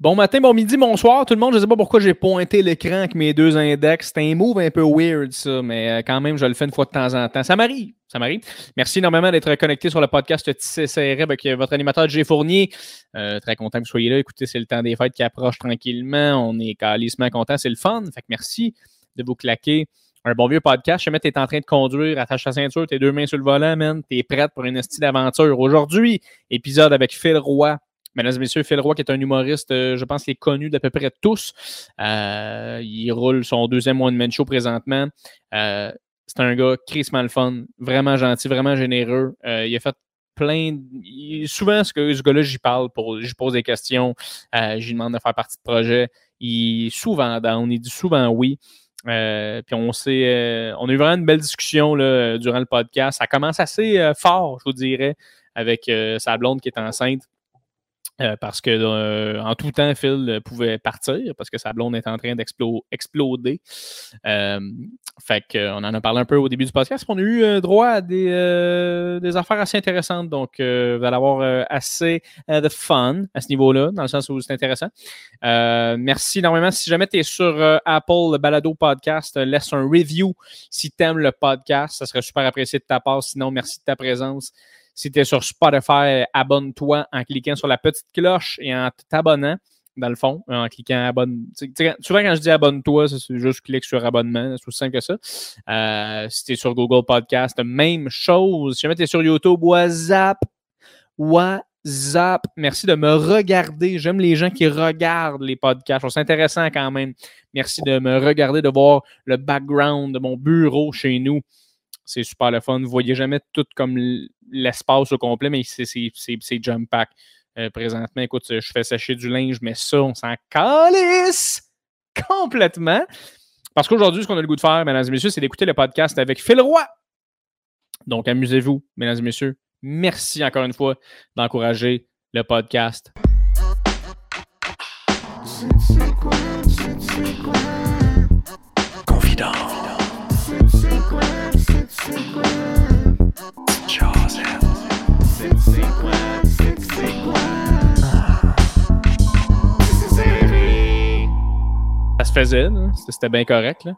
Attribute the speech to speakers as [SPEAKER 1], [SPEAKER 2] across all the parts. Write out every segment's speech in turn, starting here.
[SPEAKER 1] Bon matin, bon midi, bonsoir tout le monde. Je ne sais pas pourquoi j'ai pointé l'écran avec mes deux index. C'est un move un peu weird, ça, mais euh, quand même, je le fais une fois de temps en temps. Ça m'arrive. Ça m'arrive. Merci énormément d'être connecté sur le podcast TCCR avec euh, votre animateur Jay Fournier. Euh, très content que vous soyez là. Écoutez, c'est le temps des fêtes qui approche tranquillement. On est calissement content. C'est le fun. Fait que merci de vous claquer un bon vieux podcast. Je tu es en train de conduire, attache ta ceinture, tes deux mains sur le volant, man. Tu es prête pour une style d'aventure. Aujourd'hui, épisode avec Phil Roy, Mesdames et messieurs, Phil Roy, qui est un humoriste, euh, je pense qu'il est connu d'à peu près tous. Euh, il roule son deuxième one man show présentement. Euh, c'est un gars crissement le fun, vraiment gentil, vraiment généreux. il a fait plein. souvent, ce, ce gars-là, j'y parle, pour, je pose des questions, j'y demande de faire partie de projet. Il souvent down, il dit souvent oui. puis on s'est, on a eu vraiment une belle discussion là, durant le podcast. Ça commence assez fort, je vous dirais, avec sa blonde qui est enceinte. Euh, parce que euh, en tout temps, Phil pouvait partir parce que sa blonde est en train d'exploser. Euh, fait qu'on en a parlé un peu au début du podcast. On a eu droit à des, des, affaires assez intéressantes. Donc, vous allez avoir assez de fun à ce niveau-là, dans le sens où c'est intéressant. merci énormément. Si jamais tu es sur Apple, le Balado Podcast, laisse un review si tu aimes le podcast. Ça serait super apprécié de ta part. Sinon, merci de ta présence. Si tu es sur Spotify, abonne-toi en cliquant sur la petite cloche et en t'abonnant, dans le fond, en cliquant abonne. Souvent, quand je dis abonne-toi, c'est juste clique sur abonnement, c'est aussi simple que ça. Euh, si tu es sur Google Podcast, même chose. Si jamais tu es sur YouTube, WhatsApp, WhatsApp. Merci de me regarder. J'aime les gens qui regardent les podcasts. C'est intéressant quand même. Merci de me regarder, de voir le background de mon bureau chez nous. C'est super le fun. Vous voyez jamais tout comme l'espace au complet, mais c'est jump pack. Euh, présentement, écoute, je fais sécher du linge, mais ça, on s'en calisse complètement. Parce qu'aujourd'hui, ce qu'on a le goût de faire, mesdames et messieurs, c'est d'écouter le podcast avec Phil Roy. Donc, amusez-vous, mesdames et messieurs. Merci encore une fois d'encourager le podcast. Faisait, c'était bien correct. Là.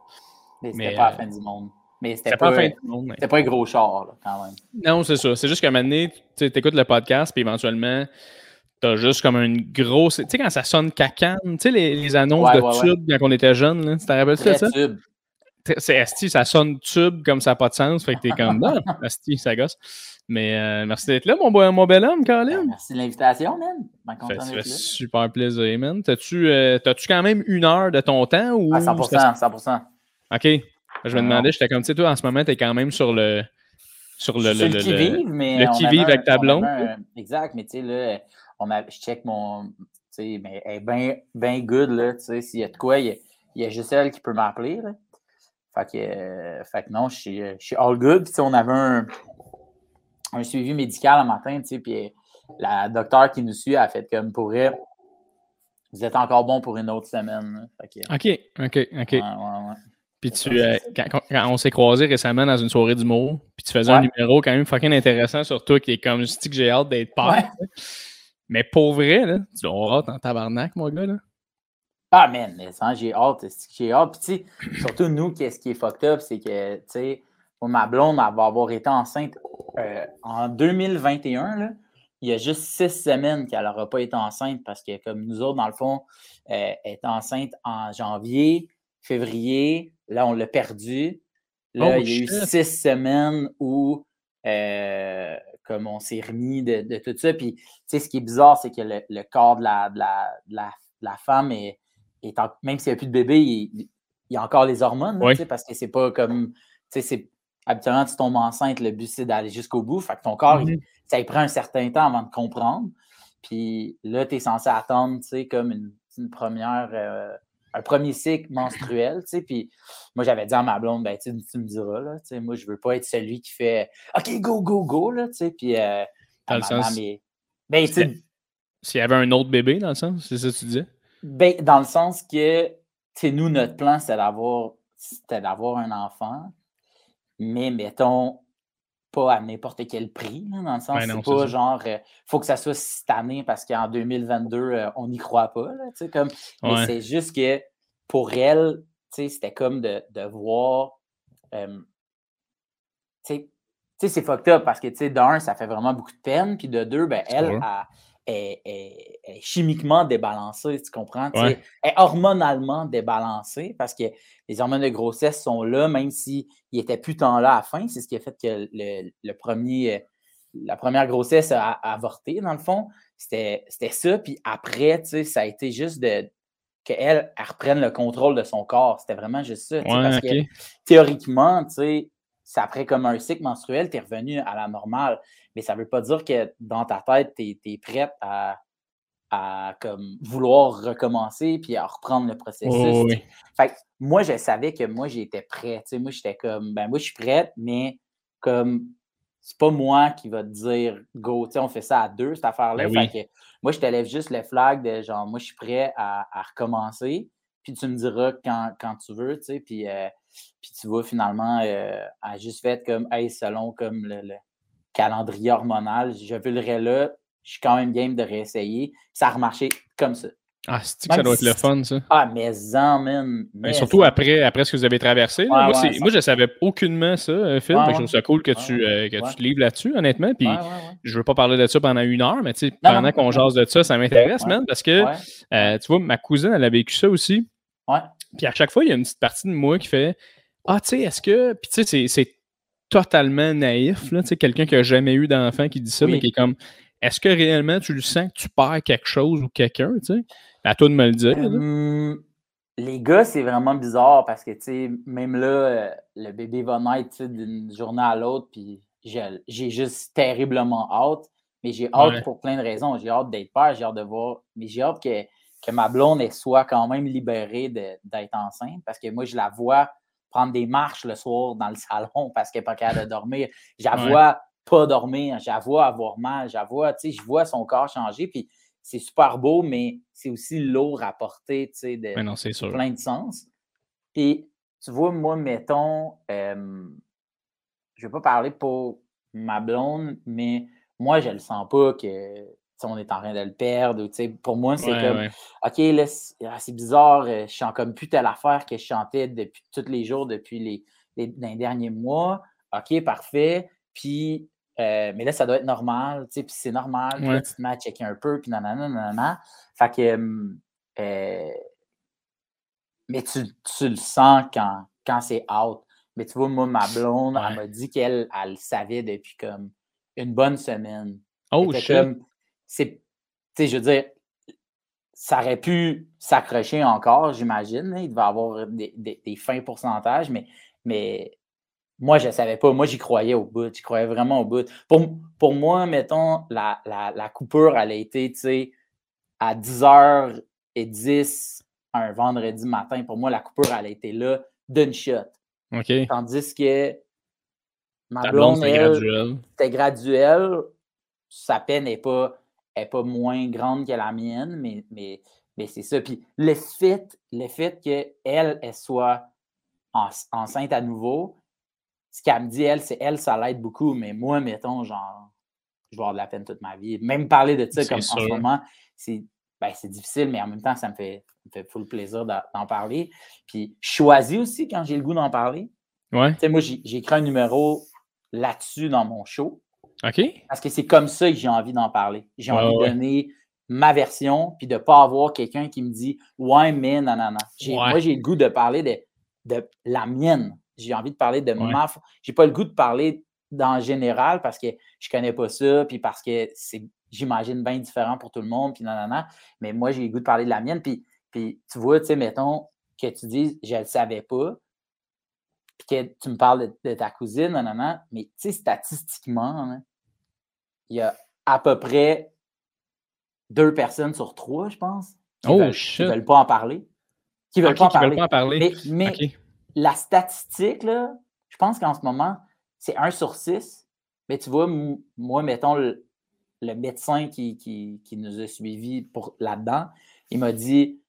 [SPEAKER 2] Mais c'était pas la fin du monde. Mais c'était pas, pas, un gros char, là, quand même.
[SPEAKER 1] Non, c'est ça. C'est juste qu'à un moment donné, tu écoutes le podcast, puis éventuellement, t'as juste comme une grosse. Tu sais, quand ça sonne cacane, tu sais, les, les annonces de tube quand on était jeune, tu te rappelles ça? Tube. C'est Asti, ça sonne tube comme ça n'a pas de sens. Fait que t'es comme, non, Asti, ça gosse. Mais euh, merci d'être là, mon, mon bel homme, Colin.
[SPEAKER 2] Merci de l'invitation, man.
[SPEAKER 1] Ça fait super plaisir, man. T'as-tu euh, quand même une heure de ton temps? Ou...
[SPEAKER 2] À 100%, 100%.
[SPEAKER 1] OK. Je me demandais, j'étais comme, tu sais, toi, en ce moment, t'es quand même sur le. Sur le, le,
[SPEAKER 2] le, qui-vive, mais.
[SPEAKER 1] Le qui-vive avec ta blonde.
[SPEAKER 2] exact, mais tu sais, là, on a, je check mon. Tu sais, mais elle est bien ben good, là. Tu sais, s'il y a de quoi, il y a, il y a juste elle qui peut m'appeler, là. Fait que, euh, fait que non, je suis, je suis all good. Puis, on avait un, un suivi médical le matin, tu sais, puis la docteure qui nous suit a fait comme pour elle, vous êtes encore bon pour une autre semaine.
[SPEAKER 1] OK, OK, OK. Puis tu, euh, quand, on s'est croisés récemment dans une soirée d'humour, puis tu faisais un numéro quand même fucking intéressant sur toi qui est comme, je dis que j'ai hâte d'être père. Mais pour vrai, là, tu dois hâte en tabarnak, mon gars, là.
[SPEAKER 2] Ah, man, j'ai hâte, j'ai hâte. Puis, tu sais, surtout nous, qu'est-ce qui est fucked up, c'est que, tu sais, ma blonde, elle va avoir été enceinte euh, en 2021. Là, il y a juste six semaines qu'elle n'aura pas été enceinte parce que, comme nous autres, dans le fond, euh, elle est enceinte en janvier, février. Là, on l'a perdu. Là, oh, il y a eu six semaines où euh, comme on s'est remis de, tout ça. Puis, tu sais, ce qui est bizarre, c'est que le, corps de la, la, femme est, même s'il n'y a plus de bébé, il, y a encore les hormones, parce que c'est pas comme, tu sais, habituellement, tu tombes enceinte, le but, c'est d'aller jusqu'au bout. Fait que ton corps, mm-hmm. ça prend un certain temps avant de comprendre. Puis là, tu es censé attendre, tu sais, comme une, première, euh, un premier cycle menstruel, tu sais. Puis moi, j'avais dit à ma blonde, ben, tu, me diras, là, tu sais, moi, je veux pas être celui qui fait OK, go, go, go, là, tu sais. Puis, euh,
[SPEAKER 1] dans le sens. Ben, S'il y avait un autre bébé, dans le sens, c'est ça que tu disais?
[SPEAKER 2] Ben, dans le sens que, tu sais, nous, notre plan, d'avoir, c'était d'avoir un enfant. Mais mettons, pas à n'importe quel prix, dans le sens,
[SPEAKER 1] Ouais, non,
[SPEAKER 2] c'est pas genre, il faut que ça soit cette année parce qu'en 2022, euh, on n'y croit pas, là, comme, mais
[SPEAKER 1] Ouais.
[SPEAKER 2] c'est juste que pour elle, c'était comme de, de voir, euh, tu sais, c'est fucked up parce que, tu sais, d'un, ça fait vraiment beaucoup de peine, puis de deux, ben, elle,
[SPEAKER 1] sûr.
[SPEAKER 2] elle- est, est- est chimiquement débalancée, tu comprends?
[SPEAKER 1] Ouais.
[SPEAKER 2] Est hormonalement débalancée parce que les hormones de grossesse sont là, même s'ils n'étaient plus tant là à la fin. C'est ce qui a fait que le, le premier, la première grossesse a, a avorté, dans le fond. C'était ça. Puis après, tu sais, ça a été juste de qu'elle elle reprenne le contrôle de son corps. C'était vraiment juste ça.
[SPEAKER 1] Ouais,
[SPEAKER 2] parce que théoriquement, tu sais, c'est après comme un cycle menstruel, tu es revenu à la normale. Mais ça ne veut pas dire que dans ta tête, tu es, prête à, à comme, vouloir recommencer puis à reprendre le processus.
[SPEAKER 1] Oh, oui.
[SPEAKER 2] Fait que moi, je savais que moi, j'étais prêt. Moi, j'étais comme, ben, moi, je suis prête, mais comme, c'est pas moi qui va te dire go. Tu sais, on fait ça à deux, cette affaire-là.
[SPEAKER 1] Ben oui.
[SPEAKER 2] Moi, je te lève juste le flag de genre, moi, je suis prêt à, à recommencer. Puis tu me diras quand, quand tu veux, tu sais. Puis, euh, puis tu vois, finalement, euh, a juste fait comme, hey, selon comme le, le calendrier hormonal, je villerais là, je suis quand même game de réessayer. Ça a remarché comme ça.
[SPEAKER 1] Ah, c'est que ça
[SPEAKER 2] Même
[SPEAKER 1] doit être le fun, ça?
[SPEAKER 2] Ah, mais en, man.
[SPEAKER 1] Ben,
[SPEAKER 2] mais
[SPEAKER 1] surtout après, après ce que vous avez traversé.
[SPEAKER 2] Ouais,
[SPEAKER 1] moi,
[SPEAKER 2] ouais,
[SPEAKER 1] je ne savais aucunement ça, euh, Phil.
[SPEAKER 2] Ouais.
[SPEAKER 1] Je trouve ça cool que, tu, euh, que tu te livres là-dessus, honnêtement. Puis je ne veux pas parler de ça pendant une heure, mais
[SPEAKER 2] Non,
[SPEAKER 1] pendant qu'on jase de ça, ça m'intéresse, man, parce que, euh, tu vois, ma cousine, elle a vécu ça aussi.
[SPEAKER 2] ouais.
[SPEAKER 1] Puis à chaque fois, il y a une petite partie de moi qui fait Ah, tu sais, est-ce que. Puis tu sais, c'est totalement naïf, là, quelqu'un qui n'a jamais eu d'enfant qui dit ça,
[SPEAKER 2] Oui.
[SPEAKER 1] mais qui est comme Est-ce que réellement tu le sens que tu perds quelque chose ou quelqu'un, tu sais? À toi de me le dire.
[SPEAKER 2] Hum, les gars, c'est vraiment bizarre parce que, tu sais, même là, euh, le bébé va naître d'une journée à l'autre, puis j'ai juste terriblement hâte. Mais j'ai hâte
[SPEAKER 1] Ouais.
[SPEAKER 2] pour plein de raisons. J'ai hâte d'être père, j'ai hâte de voir. Mais j'ai hâte que, que ma blonde elle soit quand même libérée d'être enceinte parce que moi, je la vois prendre des marches le soir dans le salon parce qu'elle n'est pas capable de dormir.
[SPEAKER 1] Ouais.
[SPEAKER 2] vois pas dormir, vois avoir mal, vois, tu sais, je vois son corps changer. Puis c'est super beau, mais c'est aussi lourd à porter, tu sais, de
[SPEAKER 1] non,
[SPEAKER 2] plein de sens. Puis, tu vois, moi, mettons, euh, je vais pas parler pour ma blonde, mais moi, je le sens pas que on est en train de le perdre. ou, Pour moi, c'est
[SPEAKER 1] Ouais,
[SPEAKER 2] comme,
[SPEAKER 1] ouais.
[SPEAKER 2] OK, là, c'est ah, bizarre, euh, je chante comme plus telle affaire que je chantais depuis tous les jours depuis les, les, derniers mois. OK, parfait. Puis, euh, mais là, ça doit être normal, tu sais, puis c'est normal. Puis là, tu te mets à checker un peu, puis nanana, nanana. Fait que, euh, mais tu, tu le sens quand, quand c'est out. Mais tu vois, moi, ma blonde, elle m'a dit qu'elle elle le savait depuis comme une bonne semaine.
[SPEAKER 1] Oh shit.
[SPEAKER 2] comme, c'est, tu sais, je veux dire, ça aurait pu s'accrocher encore, j'imagine. Il devait avoir des, des- des fins pourcentages, mais, mais moi, je ne savais pas. Moi, j'y croyais au bout. J'y croyais vraiment au bout. Pour, pour moi, mettons, la, la, la coupure, elle a été, tu sais, à 10h10 un vendredi matin. Pour moi, la coupure, elle a été là d'une shot. Tandis que ma
[SPEAKER 1] blonde,
[SPEAKER 2] blonde, elle,
[SPEAKER 1] graduel.
[SPEAKER 2] c'était graduel. Sa peine n'est pas, est pas moins grande que la mienne, mais, mais, mais c'est ça. Puis le fait, le fait qu'elle, elle soit en- enceinte à nouveau, ce qu'elle me dit, elle, c'est elle, ça l'aide beaucoup. Mais moi, mettons, genre, je vais avoir de la peine toute ma vie. Même parler de ça comme en ce moment, c'est ben, difficile, mais en même temps, ça me fait, me fait full plaisir d'en parler. Puis je choisis aussi quand j'ai le goût d'en parler.
[SPEAKER 1] Ouais.
[SPEAKER 2] Moi, j'ai écrit un numéro là-dessus dans mon show.
[SPEAKER 1] OK.
[SPEAKER 2] Parce que c'est comme ça que j'ai envie d'en parler. J'ai envie
[SPEAKER 1] ouais.
[SPEAKER 2] de donner ma version, puis de ne pas avoir quelqu'un qui me dit Ouais, mais non, non, non.
[SPEAKER 1] Ouais.
[SPEAKER 2] Moi, j'ai le goût de parler de, de la mienne. J'ai envie de parler de
[SPEAKER 1] Ouais.
[SPEAKER 2] ma. J'ai pas le goût de parler dans le général parce que je connais pas ça, puis parce que c'est, j'imagine, bien différent pour tout le monde, puis non, non, non. Mais moi, j'ai le goût de parler de la mienne, puis, puis tu vois, tu sais, mettons que tu dis Je le savais pas, puis que tu me parles de, de ta cousine, non, non, non. Mais tu sais, statistiquement, hein, il y a à peu près deux personnes sur trois, je pense, qui
[SPEAKER 1] Oh,
[SPEAKER 2] veulent,
[SPEAKER 1] shit.
[SPEAKER 2] veulent pas en parler. Qui veulent
[SPEAKER 1] OK,
[SPEAKER 2] pas en
[SPEAKER 1] qui veulent pas en parler.
[SPEAKER 2] Mais, la statistique, là, je pense qu'en ce moment, c'est 1 sur 6. Mais tu vois, moi, mettons, le, le médecin qui, qui, qui nous a suivis là-dedans, il m'a dit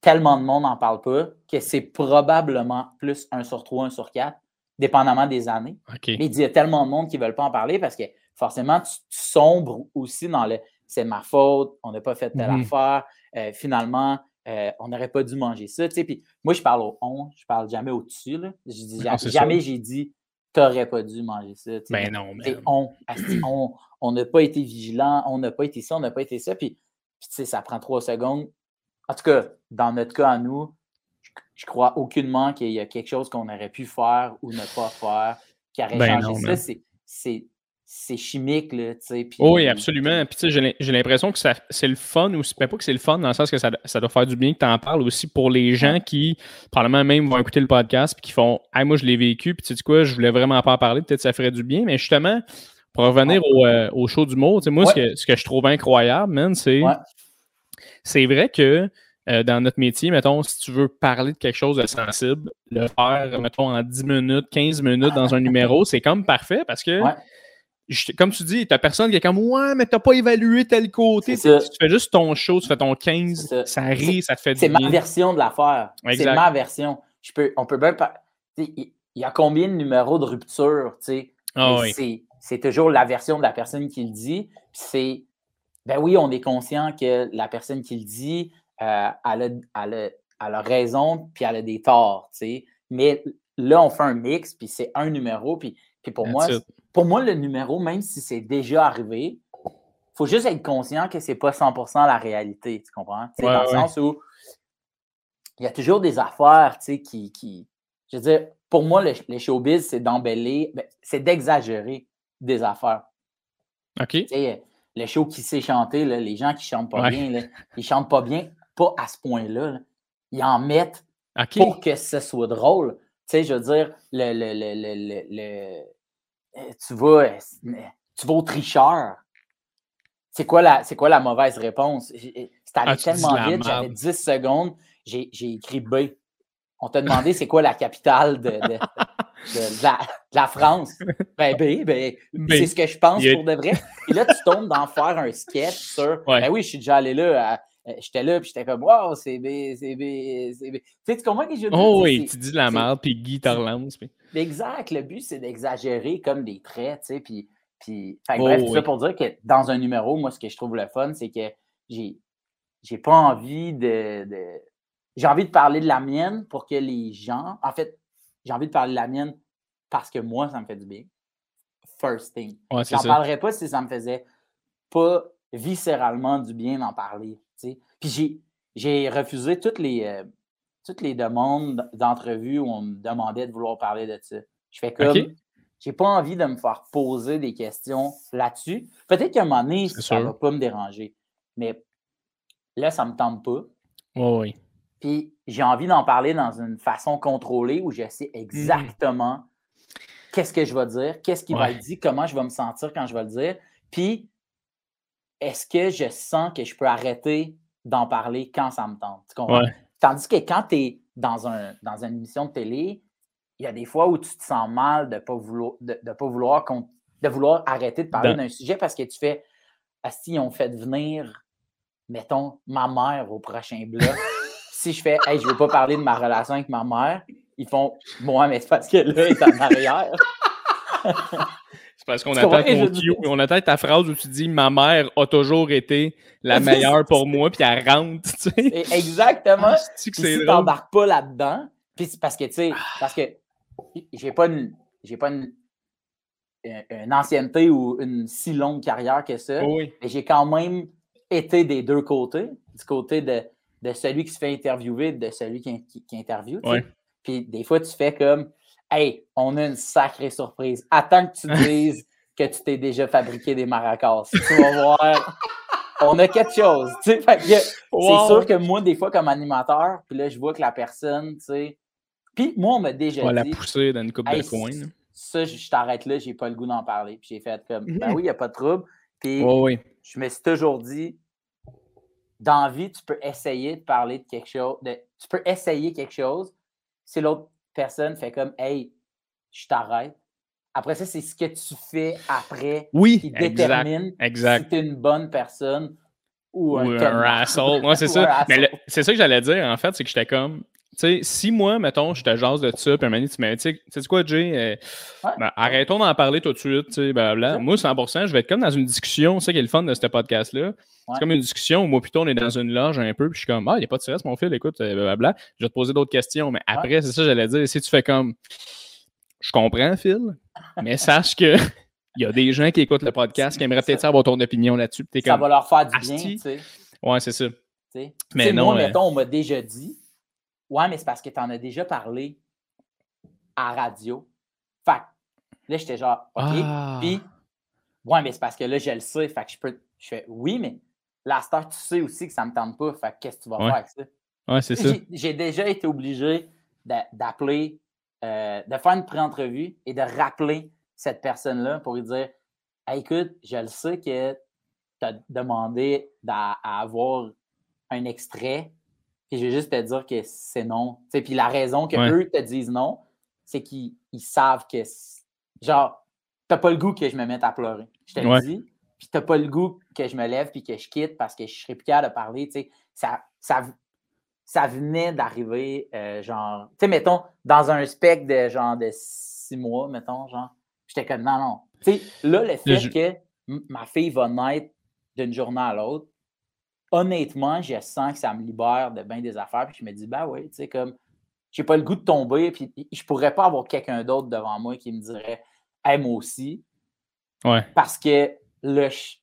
[SPEAKER 2] tellement de monde n'en parle pas que c'est probablement plus 1 sur 3, 1 sur 4 dépendamment des années. Mais il dit, il y a tellement de monde qui ne veulent pas en parler parce que forcément, tu, sombres aussi dans le c'est ma faute, on n'a pas fait telle mm-hmm. affaire, euh, finalement, euh, on n'aurait pas dû manger ça. Puis moi, je parle au on, je parle jamais au-dessus. jamais j'ai dit tu n'aurais pas dû manger ça.
[SPEAKER 1] Ben non, mais.
[SPEAKER 2] On n'a pas été vigilant, on n'a pas été ça, on n'a pas été ça. Puis, sais, ça prend trois secondes. En tout cas, dans notre cas à nous, je, crois aucunement qu'il y a quelque chose qu'on aurait pu faire ou ne pas faire qui aurait ben changé ça. C'est c'est chimique, là, tu sais.
[SPEAKER 1] oui, absolument. Puis, tu sais, j'ai l'impression que c'est le fun, ou pas que c'est le fun, dans le sens que ça, doit faire du bien que tu en parles aussi pour les gens qui, probablement même, vont écouter le podcast, puis qui font Ah, moi, je l'ai vécu, puis tu sais quoi, je voulais vraiment pas en parler, peut-être ça ferait du bien. Mais justement, pour revenir au, euh, au, show d'humour, tu sais, moi, ce, que, ce, que, je trouve incroyable, man, c'est. C'est vrai que euh, dans notre métier, mettons, si tu veux parler de quelque chose de sensible, le faire, mettons, en 10 minutes, 15 minutes dans un numéro, c'est comme parfait parce que comme tu dis, t'as personne qui est comme Ouais, mais t'as pas évalué tel côté. Tu fais juste ton show, tu fais ton 15, ça. rit, ça te fait du
[SPEAKER 2] C'est ma version de l'affaire. C'est ma version. Je peux, on peut bien Il y a combien de numéros de rupture, tu sais?
[SPEAKER 1] Ah
[SPEAKER 2] c'est toujours la version de la personne qui le dit. C'est ben oui, on est conscient que la personne qui le dit, euh, elle, a, raison, puis elle a des torts, tu sais? Mais là, on fait un mix, puis c'est un numéro, puis, puis pour moi, pour moi, le numéro, même si c'est déjà arrivé, il faut juste être conscient que ce n'est pas 100% la réalité, tu comprends? dans le sens où il y a toujours des affaires qui, qui. Je veux dire, pour moi, les showbiz, c'est d'embellir, ben, c'est d'exagérer des affaires.
[SPEAKER 1] OK.
[SPEAKER 2] le show qui sait chanter, les gens qui chantent pas bien, ils ils chantent pas bien, pas à ce point-là. Ils en mettent pour que ce soit drôle. Tu sais, je veux dire, le, le euh, tu vas, euh, tu vas au tricheur. C'est quoi, la, quoi la mauvaise réponse? C'est allé ah, tellement vite, j'avais 10 secondes, j'ai écrit B. On t'a demandé c'est quoi la capitale de, la, France. Ben B, ben, c'est ce que je pense pour de vrai. Et là, tu tombes dans faire un sketch sur Ben oui, je suis déjà allé là. Euh, j'étais là, puis j'étais comme Wow, c'est B, c'est B, c'est B. Tu sais, tu comprends que je dis?
[SPEAKER 1] Oh oui, tu dis de la merde, puis Guy te relance.
[SPEAKER 2] Exact. Le but, c'est d'exagérer comme des traits, tu sais. Puis, puis bref, oh, tout ça pour dire que dans un numéro, moi, ce que je trouve le fun, c'est que j'ai, j'ai pas envie de, J'ai envie de parler de la mienne pour que les gens. En fait, j'ai envie de parler de la mienne parce que moi, ça me fait du bien. First thing.
[SPEAKER 1] Ouais,
[SPEAKER 2] J'en parlerais pas si ça me faisait pas viscéralement du bien d'en parler. Puis j'ai, refusé toutes les. Euh, toutes les demandes d'entrevue où on me demandait de vouloir parler de ça. Je fais comme, j'ai pas envie de me faire poser des questions là-dessus. Peut-être qu'à un moment donné, ça ne va pas me déranger. Mais là, ça ne me tente pas.
[SPEAKER 1] oui.
[SPEAKER 2] Puis j'ai envie d'en parler dans une façon contrôlée où je sais exactement qu'est-ce que je vais dire, qu'est-ce qui va être dit, comment je vais me sentir quand je vais le dire. Puis est-ce que je sens que je peux arrêter d'en parler quand ça me tente? Tu comprends? Tandis que quand tu es dans, un, dans une émission de télé, il y a des fois où tu te sens mal de ne pas vouloir, de, pas vouloir, de vouloir arrêter de parler d'un sujet parce que tu fais si on fait venir, mettons, ma mère au prochain bloc. si je fais Hey, je ne veux pas parler de ma relation avec ma mère, ils font Moi, mais c'est parce que là, il est en arrière.
[SPEAKER 1] C'est parce qu'on attend ton cue, on attend ta phrase où tu dis Ma mère a toujours été la meilleure pour moi, puis elle rentre. Tu sais.
[SPEAKER 2] Exactement. Ah, si tu n'embarques pas là-dedans, puis parce que, tu sais, parce que j'ai pas une. J'ai pas une, ancienneté ou une si longue carrière que ça.
[SPEAKER 1] Oui.
[SPEAKER 2] Mais j'ai quand même été des deux côtés, du côté de, de celui qui se fait interviewer, de celui qui, qui, interviewe. Puis des fois, tu fais comme Hey, on a une sacrée surprise. Attends que tu dises que tu t'es déjà fabriqué des maracas. Tu vas voir. On a quelque chose. C'est sûr que moi, des fois, comme animateur, puis là, je vois que la personne, tu sais. Puis moi, on m'a déjà on
[SPEAKER 1] dit. la pousser dans une coupe de coin.
[SPEAKER 2] Ça, je, t'arrête là, j'ai pas le goût d'en parler. Puis j'ai fait comme, ben oui, il n'y a pas de trouble. Puis je me suis toujours dit, dans la vie, tu peux essayer de parler de quelque chose. tu peux essayer quelque chose. C'est l'autre personne fait comme Hey, je t'arrête. Après ça, c'est ce que tu fais après
[SPEAKER 1] oui,
[SPEAKER 2] qui détermine
[SPEAKER 1] exact.
[SPEAKER 2] si tu es une bonne personne ou,
[SPEAKER 1] un, un asshole. c'est ça. Mais c'est ça que j'allais dire, en fait, c'est que j'étais comme. Sais, si moi, mettons, je te jase de ça, puis un moment tu m'as dit, tu sais quoi, Jay, euh,
[SPEAKER 2] Ouais.
[SPEAKER 1] ben, arrêtons d'en parler tout de suite, tu sais, blablabla.
[SPEAKER 2] Ok.
[SPEAKER 1] Moi, 100%, je vais être comme dans une discussion, c'est ça qui est le fun de ce podcast-là. C'est
[SPEAKER 2] Ouais.
[SPEAKER 1] comme une discussion où moi, plutôt, on est dans une loge un peu, puis je suis comme, ah, il n'y a pas de stress, mon fils, écoute, euh, blablabla. Je vais te poser d'autres questions, mais après, c'est ça, j'allais dire, si tu fais comme, je comprends, Phil, mais sache que il y a des gens qui écoutent le podcast qui aimeraient peut-être
[SPEAKER 2] ça.
[SPEAKER 1] avoir ton opinion là-dessus,
[SPEAKER 2] Ça
[SPEAKER 1] comme,
[SPEAKER 2] va leur faire du bien, tu sais.
[SPEAKER 1] ouais, c'est ça. Mais non,
[SPEAKER 2] Moi,
[SPEAKER 1] euh,
[SPEAKER 2] mettons, on m'a déjà dit Ouais, mais c'est parce que tu en as déjà parlé à radio. Fait que là, j'étais genre OK.
[SPEAKER 1] Ah.
[SPEAKER 2] Puis, ouais, mais c'est parce que là, je le sais. Fait que je peux. Je fais oui, mais la star, tu sais aussi que ça me tente pas. Fait que qu'est-ce que tu vas
[SPEAKER 1] Ouais.
[SPEAKER 2] faire avec ça?
[SPEAKER 1] Ouais, c'est ça.
[SPEAKER 2] J'ai- déjà été obligé d'a- d'appeler, euh, de faire une pré-entrevue et de rappeler cette personne-là pour lui dire Hey, écoute, je le sais que tu as demandé à avoir un extrait, puis je vais juste te dire que c'est non. Tu sais, Puis la raison que
[SPEAKER 1] Ouais.
[SPEAKER 2] eux te disent non, c'est qu'ils ils savent que, genre, t'as pas le goût que je me mette à pleurer. Je te
[SPEAKER 1] Ouais.
[SPEAKER 2] le dis. Puis t'as pas le goût que je me lève puis que je quitte parce que je serais plus capable de parler. Tu sais, ça, ça, ça venait d'arriver, euh, genre, tu sais, mettons, dans un spec de genre de six mois, mettons, genre, j'étais comme, non, non. Tu sais, là, le fait que ma fille va naître d'une journée à l'autre, honnêtement, je sens que ça me libère de bien des affaires, puis je me dis, ben oui, tu sais, comme, j'ai pas le goût de tomber, puis je pourrais pas avoir quelqu'un d'autre devant moi qui me dirait, hey, moi aussi,
[SPEAKER 1] Ouais.
[SPEAKER 2] parce que là, je-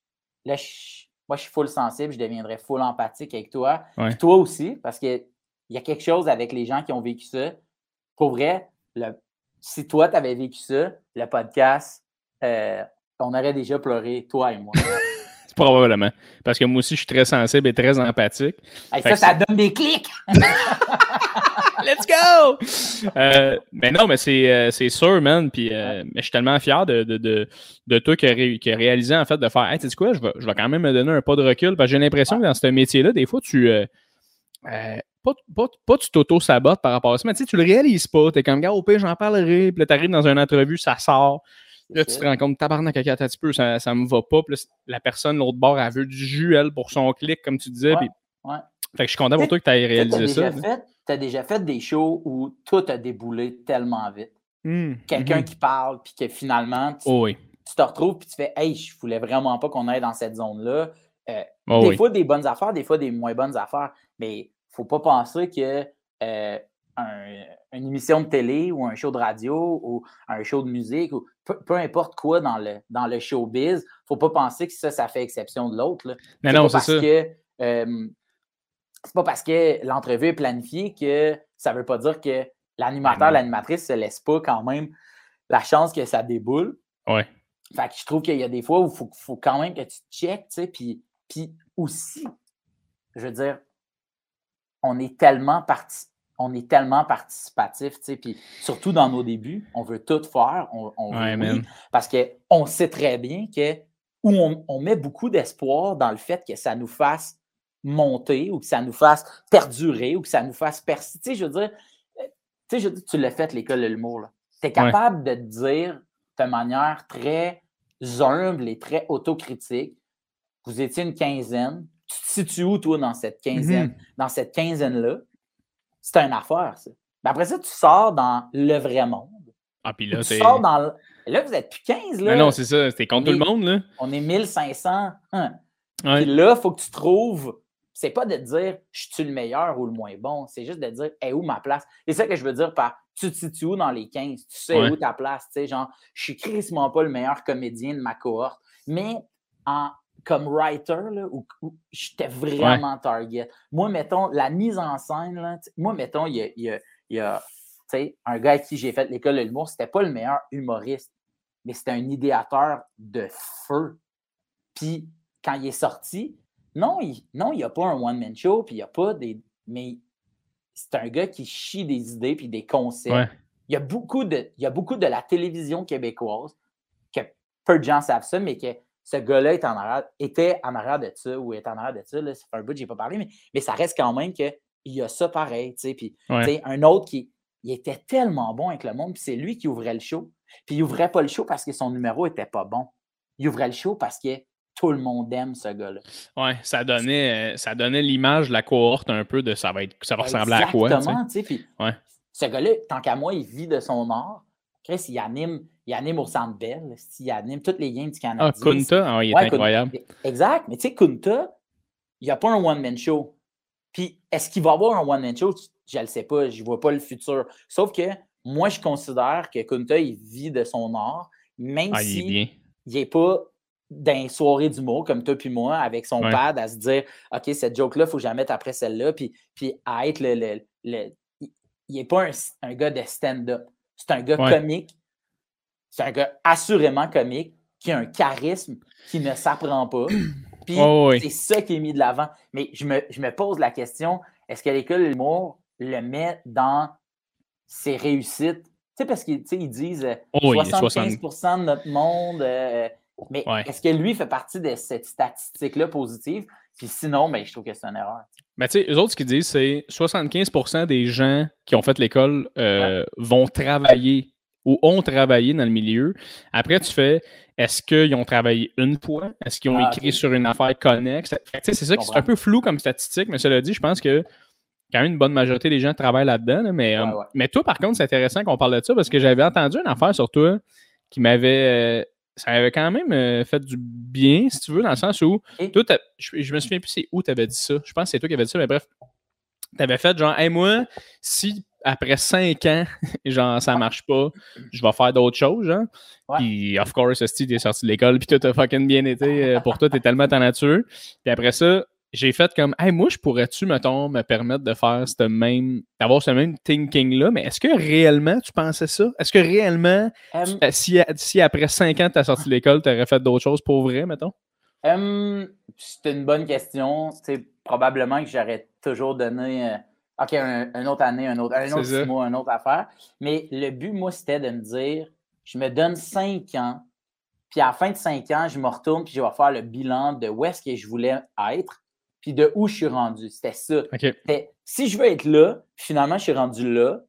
[SPEAKER 2] moi, je suis full sensible, je deviendrais full empathique avec toi.
[SPEAKER 1] Ouais.
[SPEAKER 2] Puis toi aussi, parce qu'il y a quelque chose avec les gens qui ont vécu ça. Pour vrai, le- si toi, tu avais vécu ça, le podcast, euh, on aurait déjà pleuré, toi et moi.
[SPEAKER 1] Probablement. Parce que moi aussi, je suis très sensible et très empathique.
[SPEAKER 2] Hey, ça,
[SPEAKER 1] que
[SPEAKER 2] ça donne des clics!
[SPEAKER 1] Let's go! Euh, mais non, mais c'est, euh, sûr, man. Puis, euh, mais je suis tellement fier de, de, de, de toi qui a, ré- qui a réalisé, en fait, de faire, hey, tu sais quoi, je vais, je vais quand même me donner un pas de recul. Parce que j'ai l'impression que dans ce métier-là, des fois, tu. euh, pas, pas, pas tu t'auto-sabotes par rapport à ça, mais tu sais, tu le réalises pas. T'es comme, gars, au pire, j'en parlerai. Puis là, t'arrives dans une entrevue, ça sort. Là, tu te rends compte, tabarnak, attends un petit peu, ça, ça me va pas. Puis là, la personne, l'autre bord, elle veut du jus, elle, pour son clic, comme tu disais.
[SPEAKER 2] Ouais,
[SPEAKER 1] puis-
[SPEAKER 2] ouais.
[SPEAKER 1] Fait que je suis content pour toi que tu aies
[SPEAKER 2] Tu as
[SPEAKER 1] réalisé ça.
[SPEAKER 2] fait, t'as déjà fait des shows où tout a déboulé tellement vite.
[SPEAKER 1] Hmm,
[SPEAKER 2] Quelqu'un
[SPEAKER 1] mhm.
[SPEAKER 2] qui parle, puis que finalement, tu,
[SPEAKER 1] Oh oui.
[SPEAKER 2] tu te retrouves, puis tu fais Hey, je voulais vraiment pas qu'on aille dans cette zone-là.
[SPEAKER 1] Oh
[SPEAKER 2] des
[SPEAKER 1] oui.
[SPEAKER 2] fois, des bonnes affaires, des fois, des moins bonnes affaires. Mais faut pas penser que euh, un- une émission de télé ou un show de radio ou un show de musique ou peu, peu importe quoi dans le, dans le showbiz, il ne faut pas penser que ça, ça fait exception de l'autre.
[SPEAKER 1] Mais
[SPEAKER 2] C'est
[SPEAKER 1] non,
[SPEAKER 2] pas
[SPEAKER 1] c'est
[SPEAKER 2] parce
[SPEAKER 1] ça.
[SPEAKER 2] que euh, c'est pas parce que l'entrevue est planifiée que ça veut pas dire que l'animateur,
[SPEAKER 1] Ben non.
[SPEAKER 2] l'animatrice se laisse pas quand même la chance que ça déboule.
[SPEAKER 1] Ouais.
[SPEAKER 2] Fait que je trouve qu'il y a des fois où il faut, faut quand même que tu checkes, tu sais, puis, puis aussi, je veux dire, on est tellement parti, on est tellement participatif, tu sais, puis surtout dans nos débuts, on veut tout faire, on, on
[SPEAKER 1] Ouais,
[SPEAKER 2] oui, parce qu'on sait très bien que où on, on met beaucoup d'espoir dans le fait que ça nous fasse monter ou que ça nous fasse perdurer ou que ça nous fasse persister. Tu sais, je veux dire, euh, tu sais, je veux dire, tu l'as fait, l'école de l'humour. Tu es capable de te dire de manière très humble et très autocritique, vous étiez une quinzaine, tu te situes où, toi, dans cette quinzaine,
[SPEAKER 1] Mhm.
[SPEAKER 2] dans cette quinzaine-là? C'est une affaire, ça. Mais après ça, tu sors dans le vrai monde.
[SPEAKER 1] Ah, puis là,
[SPEAKER 2] tu
[SPEAKER 1] c'est.
[SPEAKER 2] sors dans le- Là, vous êtes plus 15, là.
[SPEAKER 1] Non, non, c'est ça. C'était contre
[SPEAKER 2] On
[SPEAKER 1] tout le monde, là.
[SPEAKER 2] On est 1500. hein.
[SPEAKER 1] Ouais.
[SPEAKER 2] Puis là, il faut que tu trouves. C'est pas de dire je suis le meilleur ou le moins bon. C'est juste de dire est où ma place? C'est ça que je veux dire par tu te situes où dans les 15. Tu sais
[SPEAKER 1] Ouais.
[SPEAKER 2] où ta place. Tu sais, genre, je suis crissement pas le meilleur comédien de ma cohorte. Mais en, comme writer, là, où, où j'étais vraiment target. Moi, mettons, la mise en scène, là, moi, mettons, il y a, y y un gars avec qui j'ai fait l'école de l'humour, c'était pas le meilleur humoriste, mais c'était un idéateur de feu. Puis quand il est sorti, non, il non, n'y a pas un one-man show, puis il n'y a pas des. Mais c'est un gars qui chie des idées puis des concepts.
[SPEAKER 1] Ouais.
[SPEAKER 2] Il, y a beaucoup de, il y a beaucoup de la télévision québécoise, que peu de gens savent ça, mais que ce gars-là est en arrière- était en arrière de ça ou est en arrière de ça. Là, ça fait un bout que je n'ai pas parlé, mais, mais ça reste quand même qu'il y a ça pareil. tu sais, Puis
[SPEAKER 1] Ouais.
[SPEAKER 2] un autre qui il était tellement bon avec le monde, puis c'est lui qui ouvrait le show. Puis il ouvrait pas le show parce que son numéro était pas bon. Il ouvrait le show parce que tout le monde aime ce gars-là.
[SPEAKER 1] Ouais, ça donnait, euh, ça donnait l'image de la cohorte un peu de ça va, être, ça va ressembler à quoi.
[SPEAKER 2] Exactement, tu sais. Ouais. Ce gars-là, tant qu'à moi, il vit de son art. Chris, il anime, il anime au Centre Bell, il anime toutes les games du Canada.
[SPEAKER 1] Ah, Kunta, ah, il est incroyable.
[SPEAKER 2] Exact, mais tu sais, Kunta, il n'y a pas un one-man show. Puis, est-ce qu'il va avoir un one-man show? Je ne le sais pas, je ne vois pas le futur. Sauf que moi, je considère que Kunta, il vit de son art, même ah, il n'est pas dans soirée d'humour comme toi puis moi, avec son pad, à se dire OK, cette joke-là, il faut que je la mette après celle-là, puis, puis à être le. il n'est pas un, gars de stand-up. C'est un gars comique. C'est un gars assurément comique, qui a un charisme qui ne s'apprend pas. Puis c'est ça qui est mis de l'avant. Mais je me, je me, pose la question est-ce que l'école de l'humour le met dans ses réussites? Tu sais, parce qu'ils disent 75% euh, de notre monde. Euh, mais est-ce que lui fait partie de cette statistique-là positive? Puis sinon, ben, je trouve que c'est une erreur.
[SPEAKER 1] Mais tu sais, eux autres, ce qu'ils disent, c'est 75% des gens qui ont fait l'école euh, vont travailler ou ont travaillé dans le milieu. Après, tu fais est-ce qu'ils ont travaillé une fois? Est-ce qu'ils ont ah, écrit sur une affaire connexe? C'est ça qui est un peu flou comme statistique, mais cela dit, je pense que quand même une bonne majorité des gens travaillent là-dedans. mais, euh, mais toi, par contre, c'est intéressant qu'on parle de ça parce que j'avais entendu une affaire sur toi qui m'avait. Euh, ça avait quand même euh, fait du bien, si tu veux, dans le sens où. Toi, je, je, me souviens plus c'est où tu avais dit ça. Je pense que c'est toi qui avais dit ça, mais bref. Tu avais fait genre, hey, moi, si après cinq ans, genre, ça marche pas, je vais faire d'autres choses, genre. Puis, of course, tu es sorti de l'école, puis tout a fucking bien été. Pour toi, t'es tellement ta nature. Puis après ça, j'ai fait comme, hey, moi, je pourrais-tu, mettons, me permettre de faire ce même, d'avoir ce même thinking-là, mais est-ce que réellement tu pensais ça? Est-ce que réellement, si, si, après cinq ans, tu as sorti de l'école, tu aurais fait d'autres choses pour vrai, mettons?
[SPEAKER 2] c'est une bonne question. C'est probablement que j'aurais toujours donné, euh, OK, une autre année, un autre, un autre six mois, une autre affaire. Mais le but, moi, c'était de me dire, je me donne cinq ans, puis à la fin de cinq ans, je me retourne, puis je vais faire le bilan de où est-ce que je voulais être puis de où je suis rendu? C'était ça. Si je veux être là, finalement, je suis rendu là,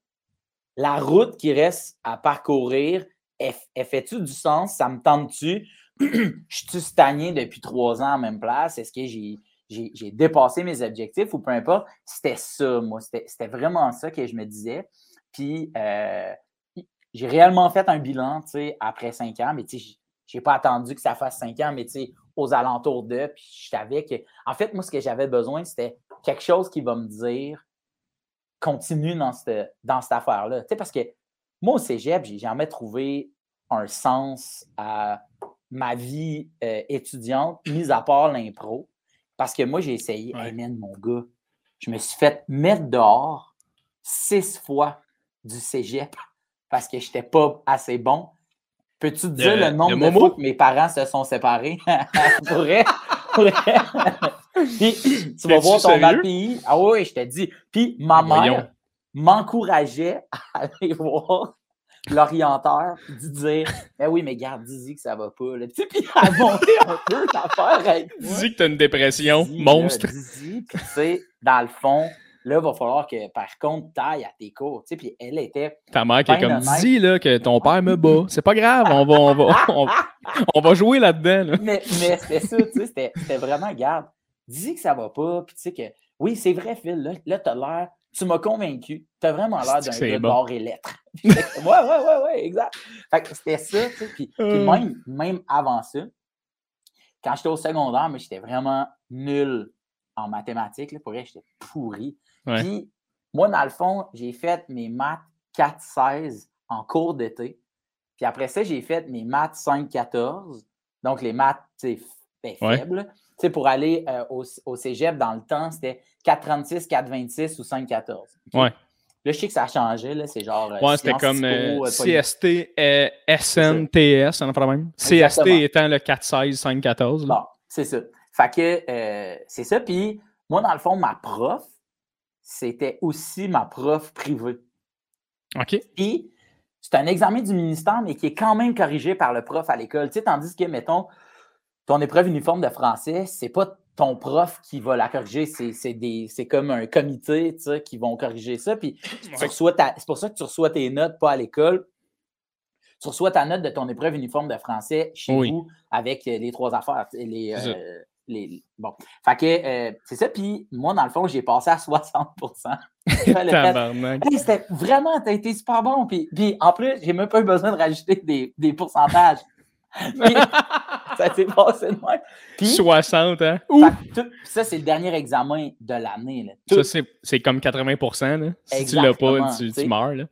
[SPEAKER 2] la route qui reste à parcourir, elle, fait-tu du sens? Ça me tente-tu? je suis stagné depuis trois ans en même place? Est-ce que j'ai dépassé mes objectifs ou peu importe? C'était ça, moi. C'était vraiment ça que je me disais. Puis, euh, j'ai réellement fait un bilan, tu sais, après cinq ans, mais tu sais, j'ai pas attendu que ça fasse cinq ans, mais tu sais, aux alentours d'eux. Puis je savais que, en fait, moi, ce que j'avais besoin, c'était quelque chose qui va me dire continue dans cette, dans cette affaire-là. Tu sais, parce que moi, au cégep, j'ai jamais trouvé un sens à ma vie euh, étudiante, mis à part l'impro. Parce que moi, j'ai essayé, ouais. mon gars, je me suis fait mettre dehors six fois du cégep parce que je n'étais pas assez bon. Peux-tu te dire le nombre de, fois que mes parents se sont séparés? Puis, tu vas voir ton API. Ah oui, je t'ai dit. Puis, ma mère m'encourageait à aller voir l'orienteur et dire Eh oui, mais garde, dis que ça va pas. Là. Puis, à monter un peu l'affaire avec
[SPEAKER 1] Dis que tu as une dépression monstre.
[SPEAKER 2] Dis, puis tu sais, dans le fond, Là, il va falloir que, par contre, taille à tes cours. Tu sais, puis elle était.
[SPEAKER 1] Ta mère qui est comme dit là, que ton père me bat. C'est pas grave, on va, on va, on, va jouer là-dedans.
[SPEAKER 2] Mais, mais c'était ça, tu sais, c'était vraiment, garde, dis que ça va pas, puis tu sais que, oui, c'est vrai, Phil, là, là tu as l'air, tu m'as convaincu, tu as vraiment l'air d'un gars bon? et lettres. ouais, ouais, ouais, ouais, exact. Fait que c'était ça, tu sais, puis, euh. même, même avant ça, quand j'étais au secondaire, mais j'étais vraiment nul en mathématiques. Là, pour vrai, j'étais pourri. Puis, moi, dans le fond, j'ai fait mes maths 4-16 en cours d'été. Puis après ça, j'ai fait mes maths 5-14. Donc, les maths, c'est ben, faibles. Tu sais, pour aller euh, au, au, cégep, dans le temps, c'était 4-36, 4-26 ou 5-14.
[SPEAKER 1] Ouais.
[SPEAKER 2] Là, je sais que ça a changé. C'est genre.
[SPEAKER 1] Euh, ouais, c'était comme euh, CST, SNTS, on a pas même. CST étant le 4-16, 5-14.
[SPEAKER 2] Bon, c'est ça. Fait que c'est ça. Puis, moi, dans le fond, ma prof, c'était aussi ma prof privée.
[SPEAKER 1] OK.
[SPEAKER 2] Puis, c'est un examen du ministère, mais qui est quand même corrigé par le prof à l'école. Tu sais, tandis que, mettons, ton épreuve uniforme de français, c'est pas ton prof qui va la corriger, c'est comme un comité tu sais, qui vont corriger ça. Puis c'est pour ça que tu reçois tes notes pas à l'école. tu reçois ta note de ton épreuve uniforme de français chez vous avec les trois affaires. Les, les, bon. Fait que c'est ça. Puis moi, dans le fond, j'ai passé à 60% C'était vraiment, t'as été super bon. Puis, puis en plus, j'ai même pas eu besoin de rajouter des, des pourcentages. ça s'est passé de moi.
[SPEAKER 1] 60, hein?
[SPEAKER 2] ça, c'est le dernier examen de l'année.
[SPEAKER 1] Ça, c'est comme 80% là. Si tu l'as pas, tu, meurs. Là.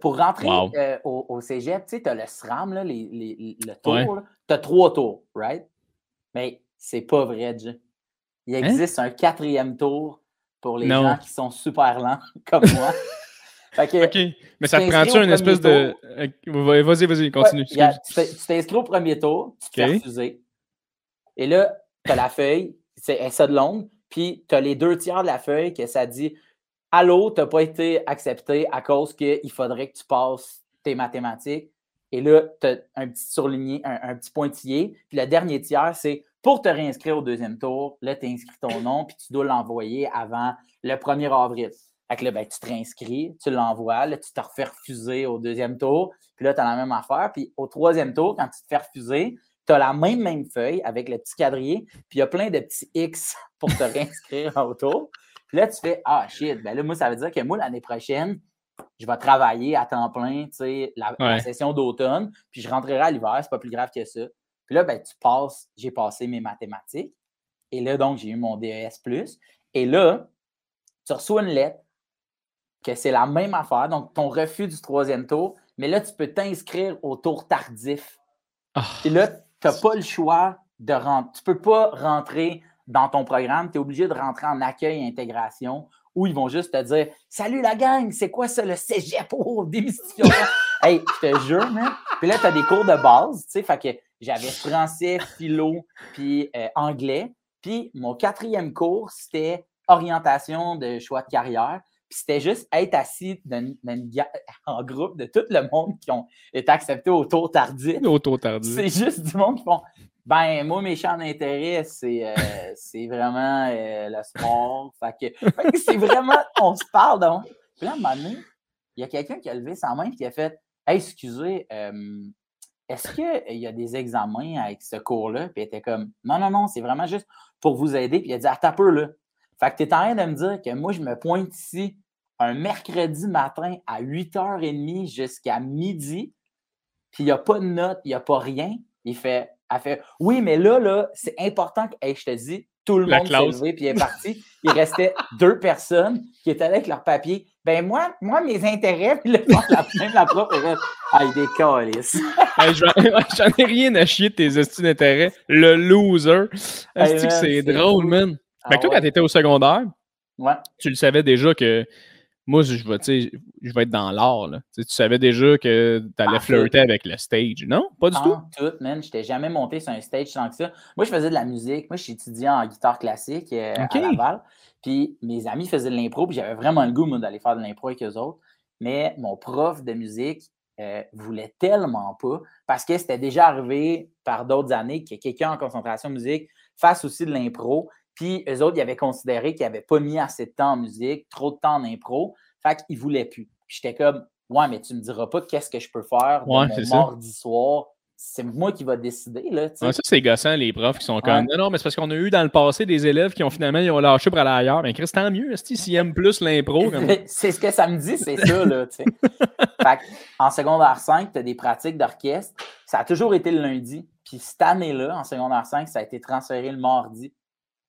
[SPEAKER 2] pour rentrer euh, au, au, cégep, tu sais, as le SRAM, là, les, les, le tour. Tu as trois tours, right? Mais c'est pas vrai, Jay. Il hein? existe un quatrième tour pour les gens qui sont super lents, comme moi.
[SPEAKER 1] OK. Mais ça te prend-tu une espèce de. Vas-y, vas-y, continue. tu
[SPEAKER 2] t'inscris au premier tour, tu te fais refuser. Et là, tu as la feuille, c'est ça de longue, puis tu as les deux tiers de la feuille que ça dit Allô, tu n'as pas été accepté à cause qu'il faudrait que tu passes tes mathématiques. Et là, tu as un petit surligné, un, petit pointillé. Puis le dernier tiers, c'est pour te réinscrire au deuxième tour. Là, tu inscris ton nom, puis tu dois l'envoyer avant le 1er avril. Fait que là, ben, tu te réinscris, tu l'envoies, là, tu te refais refuser au deuxième tour, puis là, tu as la même affaire. Puis au troisième tour, quand tu te fais refuser, tu as la même, même feuille avec le petit quadrillé, puis il y a plein de petits X pour te réinscrire au tour. Puis là, tu fais Ah shit, ben là, moi, ça veut dire que moi, l'année prochaine, je vais travailler à temps plein, tu sais, la, session d'automne, puis je rentrerai à l'hiver, c'est pas plus grave que ça. Puis là, ben, tu passes, j'ai passé mes mathématiques. Et là, donc, j'ai eu mon DES. Et là, tu reçois une lettre que c'est la même affaire, donc ton refus du troisième tour, mais là, tu peux t'inscrire au tour tardif. Ah. Et là, tu n'as pas le choix de rentrer. Tu ne peux pas rentrer dans ton programme, tu es obligé de rentrer en accueil et intégration où ils vont juste te dire Salut la gang, c'est quoi ça, le cégep? Oh, démystification! hey, je te jure, man. Puis là, tu as des cours de base, tu sais, fait que j'avais français, philo, puis euh, anglais. Puis mon quatrième cours, c'était orientation de choix de carrière. Puis c'était juste être assis en groupe de tout le monde qui ont été acceptés au tour tardif.
[SPEAKER 1] Au tour tardif.
[SPEAKER 2] C'est juste du monde qui font Ben, moi, mes champs d'intérêt, c'est euh, vraiment euh, le sport. Fait que, c'est vraiment, on se parle donc. Puis là, à un moment donné, il y a quelqu'un qui a levé sa main et qui a fait Hey, excusez, euh, est-ce qu'il y a des examens avec ce cours-là? Puis il était comme Non, non, non, c'est vraiment juste pour vous aider. Puis il a dit Attends peu, là. Fait que tu es en train de me dire que moi, je me pointe ici un mercredi matin à 8h30 jusqu'à midi, puis il n'y a pas de notes, il n'y a pas rien. Il fait, elle fait Oui, mais là, là, c'est important que je te dis, tout le monde s'est levé puis est parti. Il restait deux personnes qui étaient avec leur papier. Ben moi, moi, mes intérêts, puis le la, même la prof, ah, il décolle.
[SPEAKER 1] J'en ai rien à chier de tes études d'intérêt. Le loser. c'est drôle, man? Ah mais toi, quand tu étais au secondaire, tu le savais déjà que moi, je vais, je vais être dans l'art. Tu savais déjà que tu allais flirter avec le stage, non? Pas du tout?
[SPEAKER 2] tout, man. Je n'étais jamais monté sur un stage sans que ça. Moi, je faisais de la musique. Moi, je suis étudiant en guitare classique euh, à Laval. Puis mes amis faisaient de l'impro, puis j'avais vraiment le goût, moi, d'aller faire de l'impro avec eux autres. Mais mon prof de musique euh, voulait tellement pas, parce que c'était déjà arrivé par d'autres années que quelqu'un en concentration musique fasse aussi de l'impro. Puis eux autres, ils avaient considéré qu'ils n'avaient pas mis assez de temps en musique, trop de temps en impro. Fait qu'ils ne voulaient plus. J'étais comme, ouais, mais tu ne me diras pas qu'est-ce que je peux faire mon mardi soir. C'est moi qui va décider. Là,
[SPEAKER 1] ça, c'est gossant, les profs qui sont comme Non, non, mais c'est parce qu'on a eu dans le passé des élèves qui ont finalement ils ont lâché pour aller ailleurs. Mais Chris, tant mieux, s'ils aiment plus l'impro.
[SPEAKER 2] C'est ce que ça me dit, c'est ça. Là, fait en secondaire 5, tu as des pratiques d'orchestre. Ça a toujours été le lundi. Puis cette année-là, en secondaire 5, ça a été transféré le mardi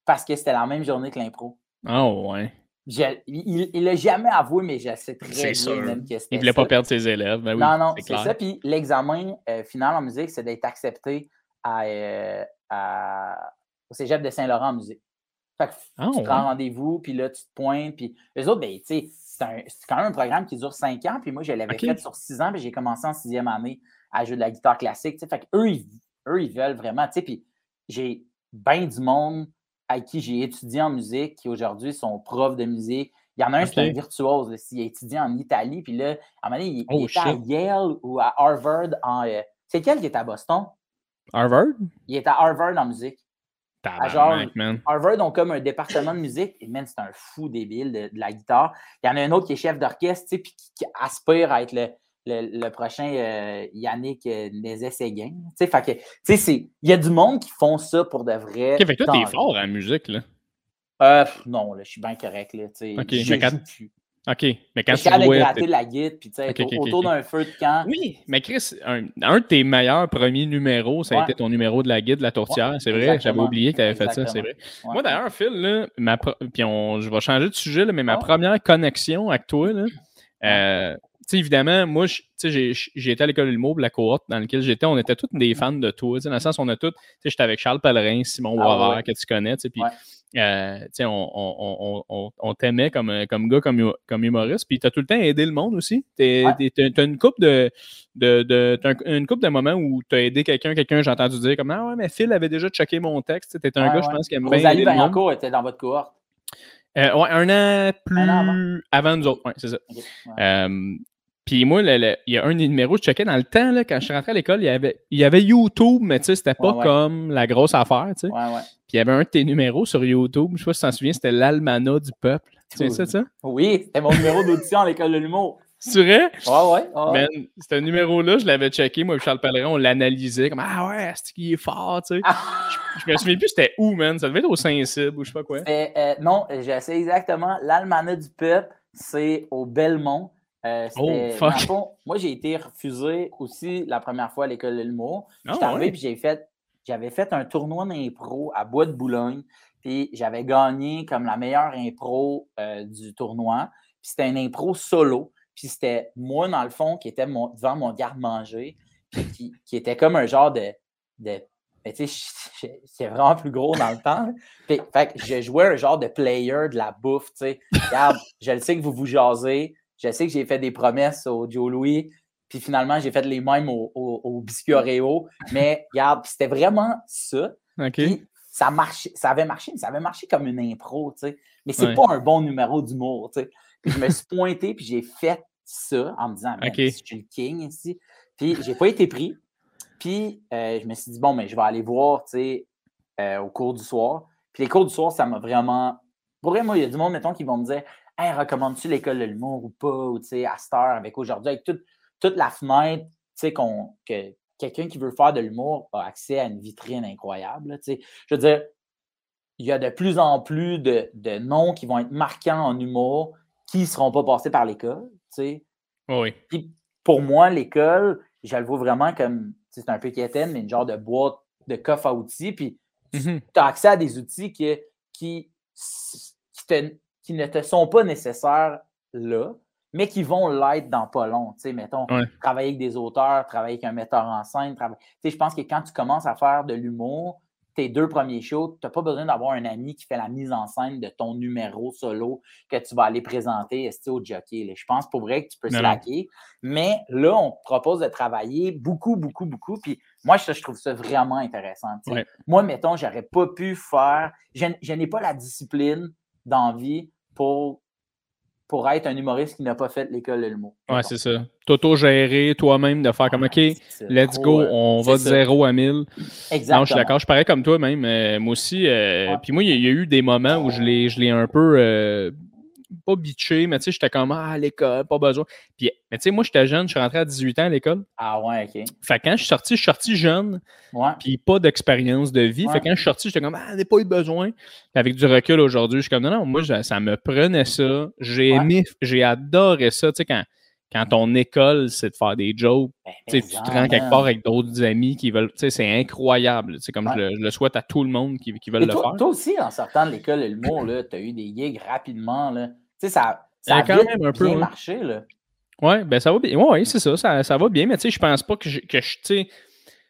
[SPEAKER 2] parce que c'était la même journée que l'impro.
[SPEAKER 1] Oh, ouais.
[SPEAKER 2] il ne l'a jamais avoué, mais je sais très bien même que
[SPEAKER 1] c'était. Il ne voulait pas perdre ses élèves. Ben
[SPEAKER 2] non, non, c'est ça. Puis l'examen euh, final en musique, c'est d'être accepté euh, à, au cégep de Saint-Laurent en musique. Fait que oh, tu prends rendez-vous, puis là, tu te pointes. Puis eux autres, ben, tu sais, c'est quand même un programme qui dure cinq ans. Puis moi, je l'avais fait sur six ans, puis j'ai commencé en sixième année à jouer de la guitare classique. Fait qu'eux, ils, eux, ils veulent vraiment. Puis j'ai bien du monde avec qui j'ai étudié en musique, qui aujourd'hui sont profs de musique. Il y en a un, qui c'est un virtuose. Il a étudié en Italie, puis là, à un moment donné, il, oh, était à Yale ou à Harvard en. Euh, c'est quel qui est à Boston?
[SPEAKER 1] Harvard?
[SPEAKER 2] Il est à Harvard en musique. genre, Harvard ont comme un département de musique. Et man, c'est un fou débile de, la guitare. Il y en a un autre qui est chef d'orchestre, puis qui, qui, aspire à être le, le, prochain euh, Yannick euh, Nézet-Séguin. Tu sais, il y a du monde qui font ça pour de vrai.
[SPEAKER 1] Okay, fait que toi, t'es fort en musique, là.
[SPEAKER 2] Euh, non, là, je suis bien correct, là. Tu sais,
[SPEAKER 1] okay, mais quand... OK, mais quand
[SPEAKER 2] tu jouais... gratter la guide, puis tu sais, autour d'un feu de camp.
[SPEAKER 1] Oui, mais Chris, un, un, de tes meilleurs premiers numéros, ça a été ton numéro de la guide, la tourtière. c'est vrai, j'avais oublié que tu avais fait ça, c'est vrai. Moi, d'ailleurs, Phil, là, ma puis on... je vais changer de sujet, là, mais ma première connexion avec toi, là, euh, évidemment, moi, j'ai été à l'école l'humour, la cohorte dans laquelle j'étais, on était tous des fans de toi. Dans le sens, on a tous, j'étais avec Charles Pellerin, Simon ah, que tu connais, puis euh, on, on, on, on t'aimait comme, comme gars, comme, comme humoriste, puis tu as tout le temps aidé le monde aussi. Tu as, une coupe de, de, de une coupe de moments où tu as aidé quelqu'un, quelqu'un, j'ai entendu dire comme Ah ouais, mais Phil avait déjà checké mon texte. Tu étais un gars, je pense, qui aime bien.
[SPEAKER 2] Rosalie Vaillancourt était dans votre cohorte.
[SPEAKER 1] Euh, ouais, un an plus avant. nous autres, ouais, c'est ça. Euh, puis moi, il y a un des numéros, je checkais dans le temps, là, quand je suis rentré à l'école, il y avait, il y avait YouTube, mais tu sais, c'était pas comme la grosse affaire, tu sais.
[SPEAKER 2] Ouais, ouais.
[SPEAKER 1] Puis il y avait un de tes numéros sur YouTube, je sais pas si tu t'en souviens, c'était l'Almana du peuple. Tu sais ça, ça?
[SPEAKER 2] Oui, c'était mon numéro d'audition à l'école de l'humour.
[SPEAKER 1] C'est vrai?
[SPEAKER 2] Ouais, ouais. ouais.
[SPEAKER 1] Man, ce numéro-là, je l'avais checké, moi et Charles Pellerin, on l'analysait comme Ah ouais, c'est qui est fort, tu sais? Ah. Je, me souviens plus c'était où, man. Ça devait être au Saint-Cybe ou je sais pas quoi.
[SPEAKER 2] Euh, non, j'ai essayé exactement. L'Almana du peuple, c'est au Belmont. Euh, oh, fuck. moi, j'ai été refusé aussi la première fois à l'école de l'humour. Ah, J'étais arrivé puis j'ai fait, j'avais fait un tournoi d'impro à Bois de Boulogne. Puis j'avais gagné comme la meilleure impro euh, du tournoi. Puis c'était un impro solo. Puis c'était moi, dans le fond, qui était devant mon garde-manger. Puis qui, était comme un genre de. de ben, tu sais, c'est vraiment plus gros dans le temps. Puis, fait que je jouais un genre de player de la bouffe, tu sais. Regarde, je le sais que vous vous jasez, je sais que j'ai fait des promesses au Joe Louis, puis finalement, j'ai fait les mêmes au, au, biscuit Oreo. Mais regarde, c'était vraiment ça. ça, marchait, ça avait marché, mais ça avait marché comme une impro, tu sais. Mais c'est pas un bon numéro d'humour, tu sais. Puis je me suis pointé, puis j'ai fait ça en me disant, je suis le king ici. Puis j'ai pas été pris. Puis euh, je me suis dit, bon, mais je vais aller voir, tu sais, euh, au cours du soir. Puis les cours du soir, ça m'a vraiment. Pour vrai, moi, il y a du monde, mettons, qui vont me dire, Hey, recommandes-tu l'école de l'humour ou pas? Ou, tu sais, à cette heure, avec aujourd'hui, avec toute, la fenêtre, tu sais, que quelqu'un qui veut faire de l'humour a accès à une vitrine incroyable. Tu sais. Je veux dire, il y a de plus en plus de, noms qui vont être marquants en humour qui ne seront pas passés par l'école. Tu sais.
[SPEAKER 1] Oui.
[SPEAKER 2] Puis pour moi, l'école, je le vois vraiment comme, c'est un peu quétaine, mais une genre de boîte de coffre à outils. Puis tu mm-hmm. as accès à des outils qui, qui, qui te qui ne te sont pas nécessaires là, mais qui vont l'être dans pas long. Tu sais, mettons, travailler avec des auteurs, travailler avec un metteur en scène. Tu sais, je pense que quand tu commences à faire de l'humour, tes deux premiers shows, tu n'as pas besoin d'avoir un ami qui fait la mise en scène de ton numéro solo que tu vas aller présenter au jockey. Je pense pour vrai que tu peux slacker. Mais là, on te propose de travailler beaucoup, beaucoup, beaucoup. Puis moi, je, trouve ça vraiment intéressant. Moi, mettons, j'aurais pas pu faire. Je, n'ai pas la discipline d'envie pour, pour être un humoriste qui n'a pas fait l'école de l'humour.
[SPEAKER 1] Ouais, c'est ça. T'auto-gérer toi-même, de faire comme OK, let's go, on va de 0 à 1000.
[SPEAKER 2] Exactement.
[SPEAKER 1] Non, je suis d'accord, je parais comme toi même. Euh, moi aussi. Euh, puis moi, il y, a eu des moments où je l'ai un peu. Pas bitché, mais tu sais, j'étais comme, ah, à l'école, pas besoin. Puis, mais tu sais, moi, j'étais jeune, je suis rentré à 18 ans à l'école.
[SPEAKER 2] Ah ouais, OK.
[SPEAKER 1] Fait quand je suis sorti, je suis sorti jeune,
[SPEAKER 2] ouais.
[SPEAKER 1] puis pas d'expérience de vie. Fait quand je suis sorti, j'étais comme, ah, j'ai pas eu besoin. Puis avec du recul aujourd'hui, je suis comme, non, non, moi, ça me prenait ça. J'ai aimé, j'ai adoré ça, tu sais, quand quand ton école, c'est de faire des jokes, ben, tu te rends quelque part avec d'autres amis qui veulent. C'est incroyable. C'est comme je, le, souhaite à tout le monde qui, qui veulent le faire.
[SPEAKER 2] Toi aussi, en sortant de l'école et le mot, tu as eu des gigs rapidement. Là. Ça, ça a quand même un peu, bien marché. Là.
[SPEAKER 1] Ouais, ben ça va bien. Oui, c'est ça, ça, ça, va bien, mais tu sais, je pense pas que je. Que je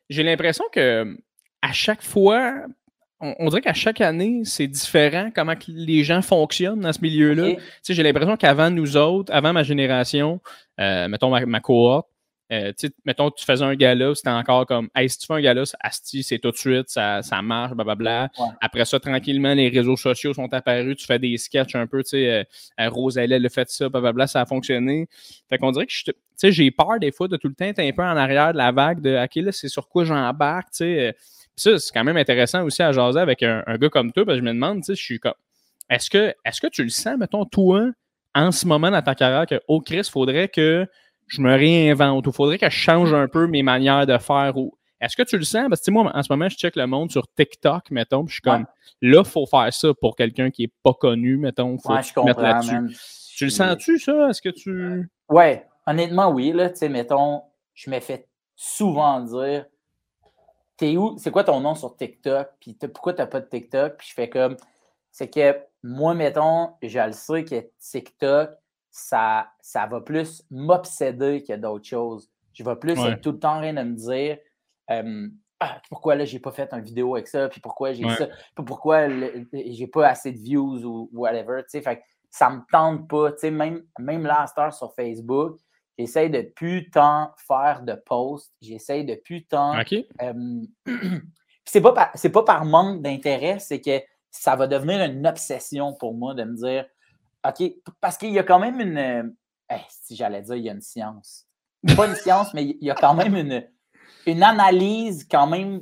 [SPEAKER 1] j'ai l'impression que à chaque fois, on, dirait qu'à chaque année, c'est différent comment les gens fonctionnent dans ce milieu-là. J'ai l'impression qu'avant nous autres, avant ma génération, euh, mettons ma, cohorte, euh, mettons, tu faisais un gala, c'était encore comme, hey, si tu fais un gala, Asti, c'est tout de suite, ça, ça marche, blablabla. Après ça, tranquillement, les réseaux sociaux sont apparus, tu fais des sketchs un peu, tu sais, euh, euh Rosalie, elle a fait ça, blablabla, ça a fonctionné. Fait qu'on dirait que tu sais, j'ai peur des fois de tout le temps être un peu en arrière de la vague de, OK, là, c'est sur quoi j'embarque, tu sais ça, c'est quand même intéressant aussi à jaser avec un, gars comme toi, parce que je me demande, tu sais, je suis comme. Est-ce que, est que tu le sens, mettons, toi, en ce moment dans ta carrière, que, oh Chris, faudrait que je me réinvente ou faudrait que je change un peu mes manières de faire ou est-ce que tu le sens? Parce que moi, en ce moment, je check le monde sur TikTok, mettons, puis je suis comme là, il faut faire ça pour quelqu'un qui n'est pas connu, mettons. Faut
[SPEAKER 2] ouais, je mettre là-dessus.
[SPEAKER 1] Tu le sens-tu, ça? Est-ce que tu.
[SPEAKER 2] Ouais, honnêtement, oui. Là, tu sais, mettons, je me fais souvent dire T'es où? C'est quoi ton nom sur TikTok? Puis pourquoi t'as pas de TikTok? Puis je fais comme c'est que moi, mettons, je le sais que TikTok, ça, ça va plus m'obséder que d'autres choses. Je vais plus être tout le temps rien à me dire ah, pourquoi là, j'ai pas fait une vidéo avec ça, puis pourquoi j'ai ça, puis pourquoi j'ai pas assez de views ou whatever. Fait, ça me tente pas. Même, même là, sur Facebook, j'essaie de plus tant faire de posts, j'essaie de plus tant. c'est pas, c'est pas par manque d'intérêt, c'est que ça va devenir une obsession pour moi de me dire OK, parce qu'il y a quand même une. si j'allais dire, il y a une science. Pas une science, mais il y a quand même une, une analyse quand même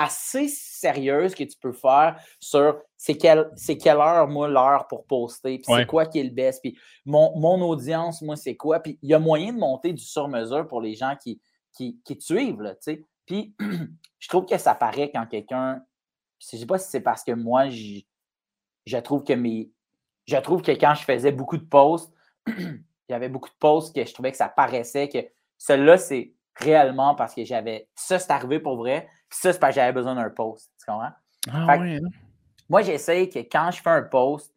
[SPEAKER 2] assez sérieuse que tu peux faire sur c'est quelle, quelle heure, moi, l'heure pour poster, puis c'est quoi qui est le best, puis mon, audience, moi, c'est quoi. Puis il y a moyen de monter du sur-mesure pour les gens qui, qui, qui te suivent, tu sais. Puis je trouve que ça paraît quand quelqu'un. Je sais pas si c'est parce que moi, je, je trouve que mes. Je trouve que quand je faisais beaucoup de posts, il y avait beaucoup de posts que je trouvais que ça paraissait que celui-là, c'est réellement parce que j'avais. Ça, c'est arrivé pour vrai. Puis ça, c'est parce que j'avais besoin d'un post. Tu comprends?
[SPEAKER 1] Ah, ouais, hein?
[SPEAKER 2] Moi, j'essaye que quand je fais un post,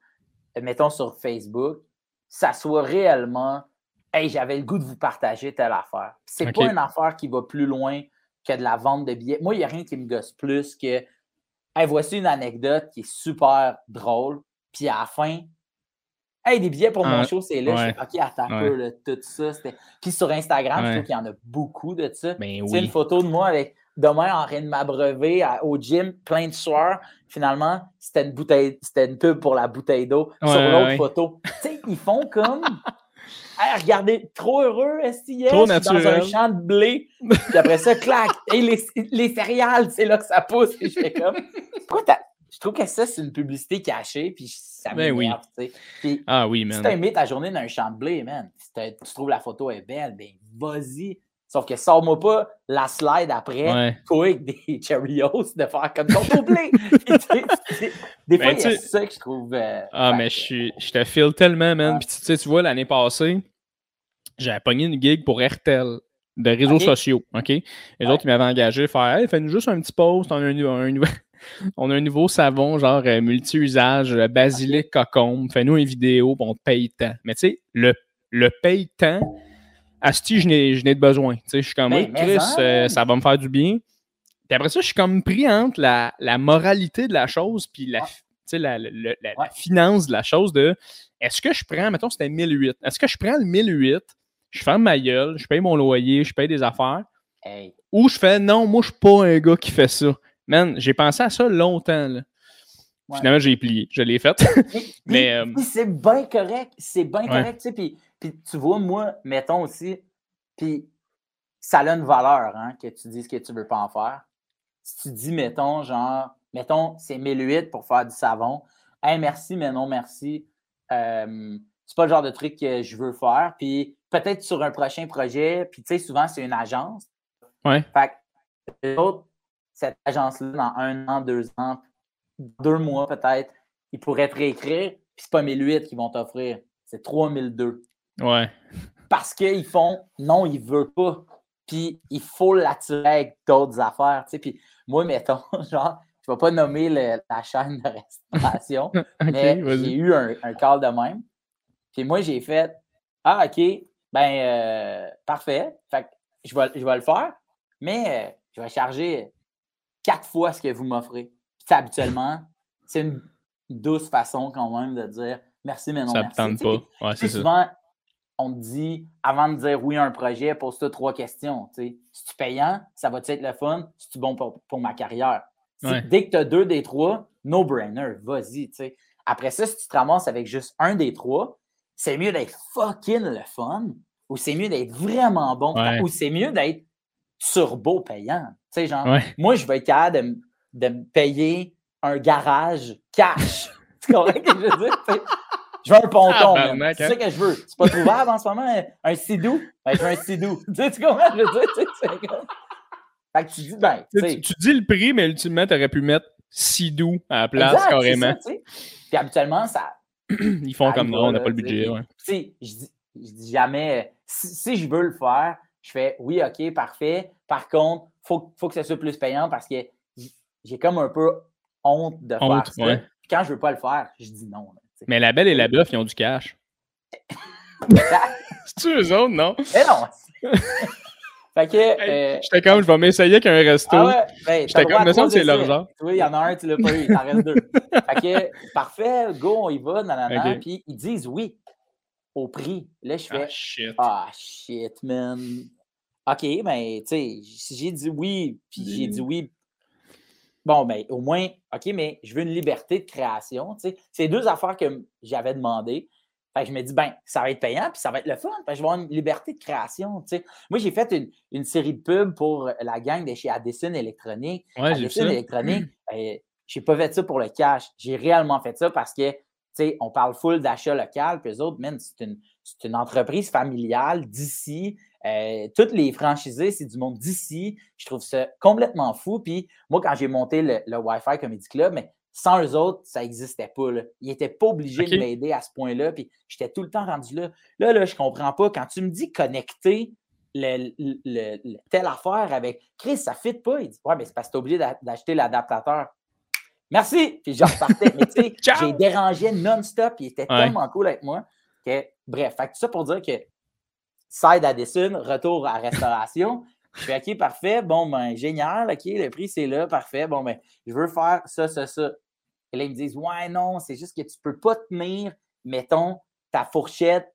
[SPEAKER 2] mettons sur Facebook, ça soit réellement Hey, j'avais le goût de vous partager telle affaire. C'est pas une affaire qui va plus loin que de la vente de billets. Moi, il n'y a rien qui me gosse plus que Hey, voici une anecdote qui est super drôle. Puis à la fin, Hey, des billets pour mon ah, show, c'est là. Je suis OK, attends un peu, tout ça. Puis sur Instagram, je trouve qu'il y en a beaucoup de ça.
[SPEAKER 1] Ben
[SPEAKER 2] c'est une photo de moi avec demain en train de m'abreuver au gym, plein de soirs. Finalement, c'était une bouteille, c'était une pub pour la bouteille d'eau sur l'autre photo. tu sais, ils font comme. Hey, regardez, trop heureux, est-ce
[SPEAKER 1] Trop naturel.
[SPEAKER 2] dans un champ de blé. Puis après ça, clac. Et les, les céréales, c'est là que ça pousse. Et je fais comme. Pourquoi t'as je trouve que ça, c'est une publicité cachée, puis ça
[SPEAKER 1] ben oui.
[SPEAKER 2] Puis,
[SPEAKER 1] ah oui, man.
[SPEAKER 2] Si tu mis ta journée dans un champ de blé, man, si tu trouves la photo est belle, ben vas-y. Sauf que sors-moi pas la slide après, toi avec des Cheerios, de faire comme ton blé. des fois, ben, c'est ça que je trouve. Euh,
[SPEAKER 1] ah, mais je, je te file tellement, man. Puis tu sais, tu vois, l'année passée, j'avais pogné une gig pour RTL de réseaux sociaux. OK? Les autres, ils m'avaient engagé à faire Hey, fais-nous juste un petit post, on a un, un, on a un nouveau savon, genre euh, multi-usage, euh, basilic cocombe. Fais-nous une vidéo, on te paye tant. Mais tu sais, le, le paye tant, Asti, je n'ai de besoin. Tu sais, je suis comme, ben, Chris, euh, ça va me faire du bien. Puis après ça, je suis comme pris entre la, moralité de la chose puis la, la, la, finance de la chose de est-ce que je prends, mettons, c'était 1008. Est-ce que je prends le 1008, je ferme ma gueule, je paye mon loyer, je paye des affaires, ou je fais non, moi, je suis pas un gars qui fait ça. Man, j'ai pensé à ça longtemps. Là. Finalement, j'ai plié. Je l'ai fait. Mais,
[SPEAKER 2] euh, c'est bien correct. C'est bien correct. Tu sais, puis, tu vois, moi, mettons aussi, puis ça a une valeur hein, que tu dises que tu ne veux pas en faire. Si tu dis, mettons, genre, mettons, c'est 1008 pour faire du savon. Hey, merci, mais non, merci. Euh, c'est pas le genre de truc que je veux faire. Puis peut-être sur un prochain projet, puis tu sais, souvent, c'est une agence.
[SPEAKER 1] Ouais.
[SPEAKER 2] Fait que cette agence-là, dans un an, deux ans, deux mois peut-être, ils pourraient te réécrire, puis c'est pas 1008 qu'ils vont t'offrir, c'est 3002.
[SPEAKER 1] Ouais.
[SPEAKER 2] Parce qu'ils font, non, ils veulent pas. Puis il faut l'attirer avec d'autres affaires. Tu sais. Puis moi, mettons, genre, je ne vais pas nommer la chaîne de restauration, mais j'ai eu un, un, call de même. Puis moi, j'ai fait Ah, OK, ben euh, parfait. Fait que je vais, je vais le faire, mais euh, je vais charger quatre fois ce que vous m'offrez. Puis habituellement, c'est une douce façon quand même de dire merci, mais non
[SPEAKER 1] ça
[SPEAKER 2] merci.
[SPEAKER 1] Ça pas. Ouais, c'est
[SPEAKER 2] souvent, on te dit, avant de dire oui à un projet, pose-toi trois questions. Si tu payant, ça va être le fun? Si tu bon pour, ma carrière? Dès que tu as deux des trois, no-brainer, vas-y. Après ça, si tu te ramasses avec juste un des trois, c'est mieux d'être fucking le fun ou c'est mieux d'être vraiment bon ou c'est mieux d'être turbo payant. Genre, moi, je vais être capable de, me payer un garage cash. tu comprends ce que je veux dire? Je veux un ponton,
[SPEAKER 1] Ah, barnac,
[SPEAKER 2] C'est
[SPEAKER 1] hein?
[SPEAKER 2] ça que je veux. C'est pas trouvable en ce moment, un sidou? Ben, je veux un sidou. tu sais, tu comprends? Je veux dire, tu sais, Fait que tu dis, ben, tu
[SPEAKER 1] Tu, dis le prix, mais ultimement, tu aurais pu mettre Sidou à la place,
[SPEAKER 2] exact,
[SPEAKER 1] carrément.
[SPEAKER 2] ça. Puis habituellement, ça,
[SPEAKER 1] Ils font
[SPEAKER 2] ça
[SPEAKER 1] comme non, on n'a pas le budget. Ouais.
[SPEAKER 2] Tu sais, je dis, je dis jamais, si, si je veux le faire, je fais oui, OK, parfait. Par contre, il faut, faut que ça soit plus payant parce que j'ai comme un peu honte de
[SPEAKER 1] Honte,
[SPEAKER 2] faire ça.
[SPEAKER 1] ouais.
[SPEAKER 2] Puis quand je veux pas le faire, je dis non. là.
[SPEAKER 1] Mais la belle et la bœuf, ils ont du cash. C'est-tu eux autres, non?
[SPEAKER 2] Mais non! fait que. euh,
[SPEAKER 1] J'étais comme, je vais m'essayer avec un resto.
[SPEAKER 2] ah ouais, ben,
[SPEAKER 1] J'étais comme, me semble que c'est leur genre.
[SPEAKER 2] Vois, il y en a un, tu l'as pas eu, il t'en reste deux. Fait que, parfait, go, on y va, nanana.
[SPEAKER 1] Ok.
[SPEAKER 2] Puis ils disent oui au prix. Là, je fais
[SPEAKER 1] Ah, shit.
[SPEAKER 2] Ah, shit, man. OK, ben, tu sais, si j'ai dit oui, puis j'ai dit oui. Bon, ben, au moins, OK, mais je veux une liberté de création, tu sais. C'est deux affaires que j'avais demandé. Fait que je me dis, ben, ça va être payant, puis ça va être le fun, parce que je vais avoir une liberté de création, tu sais. Moi, j'ai fait une, une série de pubs pour la gang de chez Addison Électronique.
[SPEAKER 1] Ouais,
[SPEAKER 2] Addison. Électronique, ben, j'ai pas fait ça pour le cash. J'ai réellement fait ça parce que, tu sais, on parle full d'achat local, puis eux autres, man, c'est une, c'est une entreprise familiale d'ici. Euh, toutes les franchisés, c'est du monde d'ici. Je trouve ça complètement fou. Puis moi, quand j'ai monté le, le Wi-Fi Comedy Club, mais sans eux autres, ça n'existait pas. Là. Ils n'étaient pas obligés de m'aider à ce point-là. Puis j'étais tout le temps rendu là. Là, là, je comprends pas. Quand tu me dis connecter le, le- le- le- telle affaire avec Chris, ça ne fit pas. Il dit Ouais, mais c'est parce que tu es obligé d'a- d'acheter l'adaptateur. Merci! Puis je repartais. Mais tu sais, j'ai dérangé non-stop. Il était
[SPEAKER 1] Ouais.
[SPEAKER 2] tellement cool avec moi. Que, bref, fait que tout ça pour dire que side Addison, retour à restauration. Je fais OK, parfait. Bon, ben, génial. OK, le prix, c'est là. Parfait. Bon, ben, je veux faire ça, ça, ça. Et là, ils me disent Ouais, non, c'est juste que tu ne peux pas tenir, mettons, ta fourchette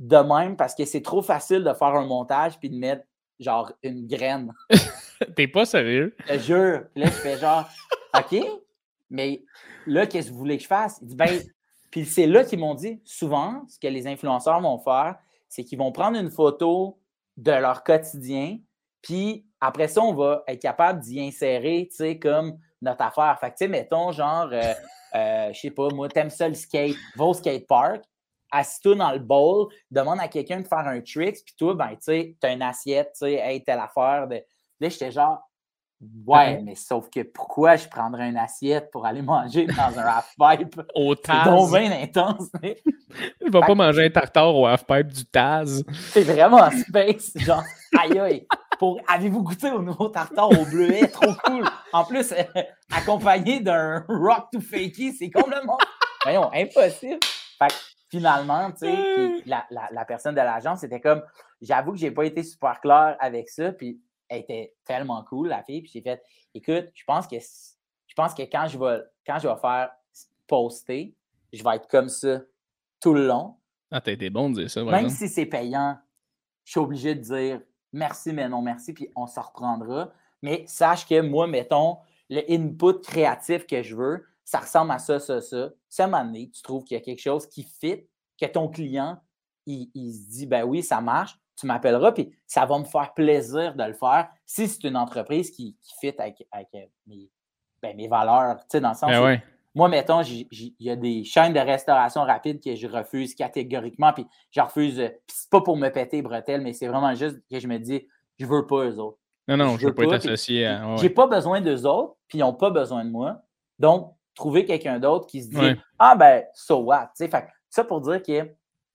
[SPEAKER 2] de même parce que c'est trop facile de faire un montage puis de mettre, genre, une graine.
[SPEAKER 1] T'es pas sérieux?
[SPEAKER 2] Je te jure. Puis là, je fais genre, OK, mais là, qu'est-ce que vous voulez que je fasse? Il dit, ben, puis c'est là qu'ils m'ont dit, souvent, ce que les influenceurs vont faire, c'est qu'ils vont prendre une photo de leur quotidien, puis après ça, on va être capable d'y insérer, tu sais, comme notre affaire. Fait que, tu sais, mettons, genre, euh, euh, je sais pas, moi, t'aimes ça le skate, va au skate park, assis-toi dans le bowl, demande à quelqu'un de faire un trick, puis toi, ben, tu sais, t'as une assiette, tu sais, hey, telle affaire. De... Là, j'étais genre,
[SPEAKER 1] ouais,
[SPEAKER 2] mais sauf que pourquoi je prendrais une assiette pour aller manger dans un half-pipe?
[SPEAKER 1] Au
[SPEAKER 2] C'est
[SPEAKER 1] Taz.
[SPEAKER 2] donc bien intense. mais
[SPEAKER 1] Je vais pas manger un tartare au half-pipe du Taz.
[SPEAKER 2] C'est vraiment space. Genre, aïe aïe. Pour, avez-vous goûté au nouveau tartare au bleuet? Trop cool. En plus, euh, accompagné d'un rock to fakey, c'est complètement. Voyons, impossible. Fait que finalement, tu sais, la, la- la personne de l'agence était comme, j'avoue que j'ai pas été super clair avec ça, puis elle était tellement cool, la fille, puis j'ai fait, écoute, je pense que je pense que quand je vais quand je vais faire poster, je vais être comme ça tout le long.
[SPEAKER 1] Ah, t'as été bon de dire ça,
[SPEAKER 2] Même
[SPEAKER 1] exemple.
[SPEAKER 2] si c'est payant, je suis obligé de dire merci, mais non merci, puis on s'en reprendra. Mais sache que moi, mettons, le input créatif que je veux, ça ressemble à ça, ça, ça. Un moment donné, tu trouves qu'il y a quelque chose qui fit, que ton client, il, il se dit, ben oui, ça marche, tu m'appelleras, puis ça va me faire plaisir de le faire si c'est une entreprise qui, qui fit avec, avec, euh, mes, ben, mes valeurs, tu sais, dans le sens
[SPEAKER 1] Ben
[SPEAKER 2] où
[SPEAKER 1] ouais.
[SPEAKER 2] moi, mettons, il y a des chaînes de restauration rapide que je refuse catégoriquement, puis je refuse, euh, puis c'est pas pour me péter les bretelles, mais c'est vraiment juste que je me dis, je veux pas eux autres.
[SPEAKER 1] Non, non,
[SPEAKER 2] je
[SPEAKER 1] je veux pas
[SPEAKER 2] pas,
[SPEAKER 1] être associé à. ouais,
[SPEAKER 2] J'ai pas besoin d'eux autres, puis ils n'ont pas besoin de moi. Donc, trouver quelqu'un d'autre qui se dit,
[SPEAKER 1] Ouais.
[SPEAKER 2] ah ben, so what? Tu sais, ça pour dire que,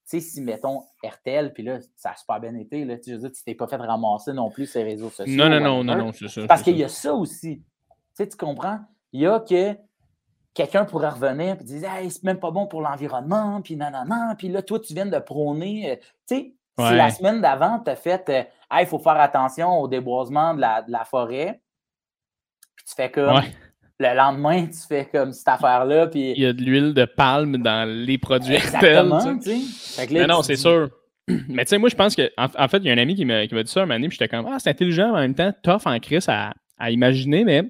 [SPEAKER 2] sais, si, mettons, RTL, puis là, ça a super bien été, là, tu je veux dire, tu t'es pas fait ramasser non plus ces réseaux sociaux.
[SPEAKER 1] Non, non, non, non, non, c'est ça.
[SPEAKER 2] Parce qu'il y a ça aussi. Tu sais, tu comprends? Il y a que quelqu'un pourrait revenir et dire Hey, c'est même pas bon pour l'environnement, puis nanana, puis là, toi, tu viens de prôner. euh, Tu sais, si la semaine d'avant, tu as fait euh, Hey, il faut faire attention au déboisement de la, de la forêt, puis tu fais comme.
[SPEAKER 1] Ouais.
[SPEAKER 2] Le lendemain, tu fais comme cette affaire-là, puis.
[SPEAKER 1] Il y a de l'huile de palme dans les produits.
[SPEAKER 2] Exactement, là,
[SPEAKER 1] Mais non, c'est
[SPEAKER 2] dis-
[SPEAKER 1] sûr. Mais tu sais, moi, je pense que, en, en fait, il y a un ami qui m'a qui m'a dit ça un moment donné, puis j'étais comme, ah, c'est intelligent, mais en même temps, tough en crise à, à imaginer, mais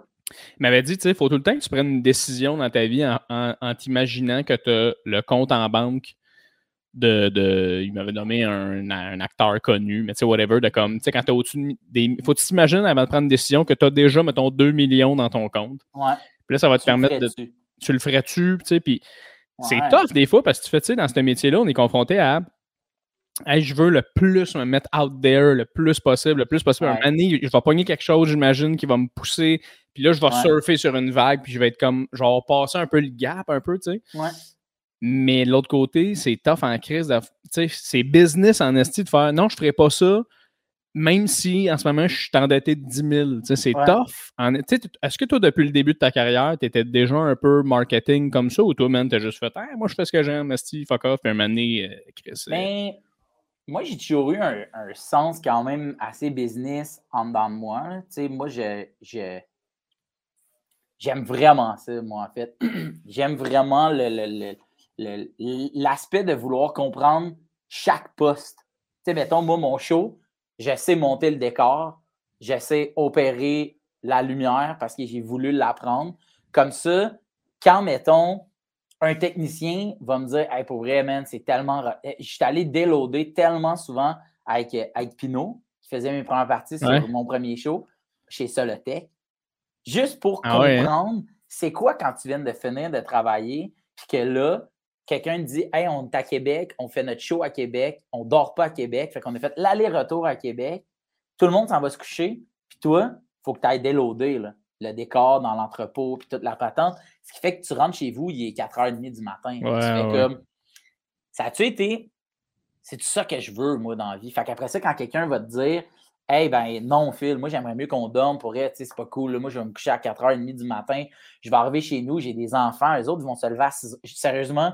[SPEAKER 1] il m'avait dit, tu sais, il faut tout le temps que tu prennes une décision dans ta vie en, en- en t'imaginant que tu as le compte en banque de. de- il m'avait nommé un, un acteur connu, mais tu sais, whatever, de comme, tu sais, quand tu es au-dessus de des. faut que tu t'imagines avant de prendre une décision que tu as déjà, mettons, 2 millions dans ton compte.
[SPEAKER 2] Ouais,
[SPEAKER 1] Puis là, ça va te
[SPEAKER 2] tu
[SPEAKER 1] permettre de tu le ferais-tu, tu sais, puis C'est tough des fois parce que tu fais, tu sais, dans ce métier-là, on est confronté à je veux le plus me mettre out there le plus possible, le plus possible. Un année, je vais pogner quelque chose, j'imagine, qui va me pousser. Puis là, je vais surfer sur une vague, puis je vais être comme, genre, passer un peu le gap, un peu, tu sais. Mais de l'autre côté, c'est tough en crise. Tu sais, c'est business en esti de faire, non, je ferai pas ça, même si en ce moment, je suis endetté de 10 000. Tu sais, c'est tough. Est-ce que toi, depuis le début de ta carrière, tu étais déjà un peu marketing comme ça, ou toi, man, t'as juste fait, moi, je fais ce que j'aime, esti, fuck off, puis un moment donné, euh, Chris.
[SPEAKER 2] Ben, moi, j'ai toujours eu un, sens quand même assez business en dedans de moi. Tu sais, moi, je, j'aime vraiment ça, moi, en fait. j'aime vraiment l'aspect de vouloir comprendre chaque poste. Tu sais, mettons, moi, mon show, je sais monter le décor, je sais opérer la lumière parce que j'ai voulu l'apprendre. Comme ça, quand, mettons, un technicien va me dire Hey, pour vrai, man, c'est tellement. Eh, je suis allé déloader tellement souvent avec, euh, avec Pinot, qui faisait mes premières parties sur mon premier show chez Solotech, juste pour ah hein? comprendre c'est quoi quand tu viens de finir de travailler, puis que là, quelqu'un dit Hey, on est à Québec, on fait notre show à Québec, on dort pas à Québec, fait qu'on a fait l'aller-retour à Québec, tout le monde s'en va se coucher, puis toi, il faut que tu ailles déloader. Là le décor dans l'entrepôt, puis toute la patente. Ce qui fait que tu rentres chez vous, il est 4h30 du matin. comme, ça a-tu été, c'est tout ça que je veux, moi, dans la vie. Fait qu'après ça, quand quelqu'un va te dire, Hey, ben non, Phil, moi j'aimerais mieux qu'on dorme pour être, c'est pas cool. moi, je vais me coucher à 4h30 du matin. Je vais arriver chez nous, j'ai des enfants, les autres vont se lever à 6 Sérieusement,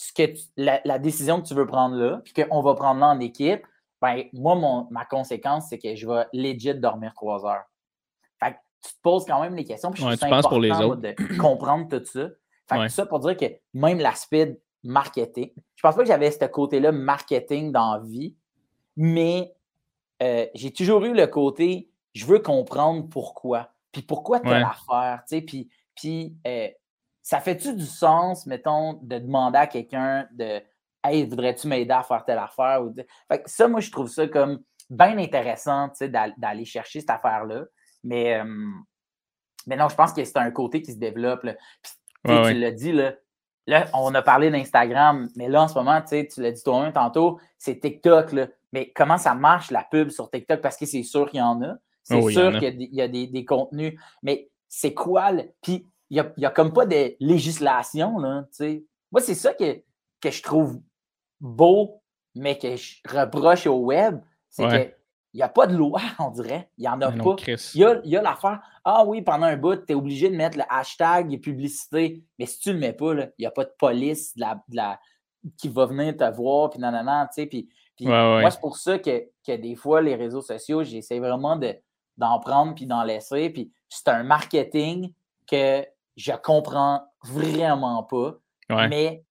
[SPEAKER 2] ce que la, décision que tu veux prendre là, puis qu'on va prendre là en équipe, ben moi, mon, ma conséquence, c'est que je vais legit dormir 3 heures. Fait que tu te poses quand même les questions. Puis je
[SPEAKER 1] tu penses pour les autres.
[SPEAKER 2] de comprendre tout ça. Fait ça pour dire que même l'aspect marketing, je pense pas que j'avais ce côté-là marketing dans la vie, mais euh, j'ai toujours eu le côté je veux comprendre pourquoi. Puis pourquoi telle affaire, tu sais, puis, puis euh, ça fait-tu du sens, mettons, de demander à quelqu'un de Hey, voudrais-tu m'aider à faire telle affaire? Fait ça, moi, je trouve ça comme bien intéressant, tu sais, d'aller chercher cette affaire-là. Mais, mais non, je pense que c'est un côté qui se développe. tu l'as dit, là, là, on a parlé d'Instagram, mais là, en ce moment, tu l'as dit toi-même tantôt, c'est TikTok. Là. Mais comment ça marche, la pub sur TikTok? Parce que c'est sûr qu'il y en a. C'est oh sûr qu'il y a, des, contenus. Mais c'est quoi? Puis, n'y a, comme pas de législation. Là, Moi, c'est ça que, que je trouve beau, mais que je reproche au web. C'est que il n'y a pas de loi, on dirait. Il n'y en a pas. il y a, l'affaire. Ah oui, pendant un bout, tu es obligé de mettre le hashtag et publicité. Mais si tu ne le mets pas, il n'y a pas de police la, qui va venir te voir. Puis non, non, non. Tu sais, puis, moi, c'est pour ça que, que, des fois, les réseaux sociaux, j'essaie vraiment d'en prendre puis d'en laisser. Puis c'est un marketing que je comprends vraiment pas. Mais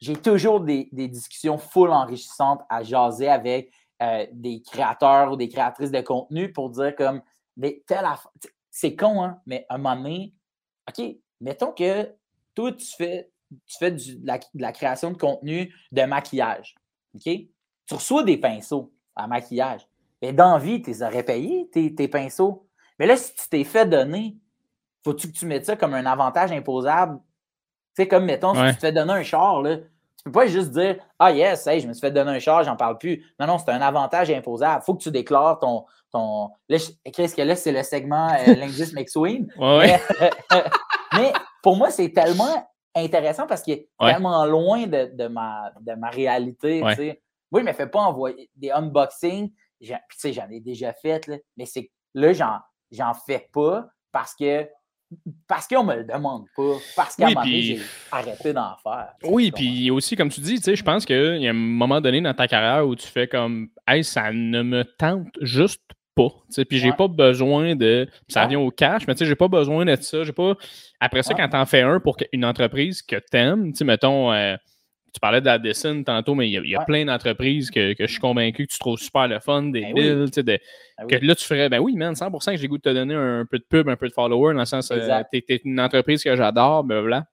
[SPEAKER 2] j'ai toujours des, des discussions full enrichissantes à jaser avec euh, des créateurs ou des créatrices de contenu pour dire comme, mais telle c'est con, hein, mais à un moment donné, OK, mettons que toi, tu fais, tu fais de, la, création de contenu de maquillage. OK? Tu reçois des pinceaux à maquillage. Mais dans vie, tu les aurais payés, tes, tes pinceaux. Mais là, si tu t'es fait donner, faut-tu que tu mettes ça comme un avantage imposable? Tu sais, comme mettons, si tu te fais donner un char, là, tu peux pas juste dire Ah yes, je me suis fait donner un char, j'en parle plus. Non, non, c'est un avantage imposable. Faut que tu déclares ton. ton... Là, qu'est-ce que là, c'est le segment euh, Linguist McSween. Mais, pour moi, c'est tellement intéressant parce qu'il est tellement loin de, ma, de ma réalité. Moi, je ne me fais pas envoyer des unboxings. Puis, tu sais, j'en ai déjà fait, là, mais c'est là, j'en fais pas parce que parce qu'on me le demande pas, parce qu'à un moment donné, j'ai arrêté d'en faire.
[SPEAKER 1] Oui, puis aussi, comme tu dis, je pense qu'il y a un moment donné dans ta carrière où tu fais comme Hey, ça ne me tente juste pas. Puis j'ai pas besoin de. Ça vient au cash, mais tu sais, j'ai pas besoin de ça. J'ai pas. Après ça, quand t'en fais un pour une entreprise que t'aimes, tu sais, mettons. Euh, tu parlais d'Addison tantôt, mais il y a, plein d'entreprises que, je suis convaincu que tu trouves super le fun, des ben tu sais, ben que là, tu ferais, ben oui, man, 100% que j'ai goût de te donner un peu de pub, un peu de follower, dans le sens, euh, tu es, une entreprise que j'adore, voilà.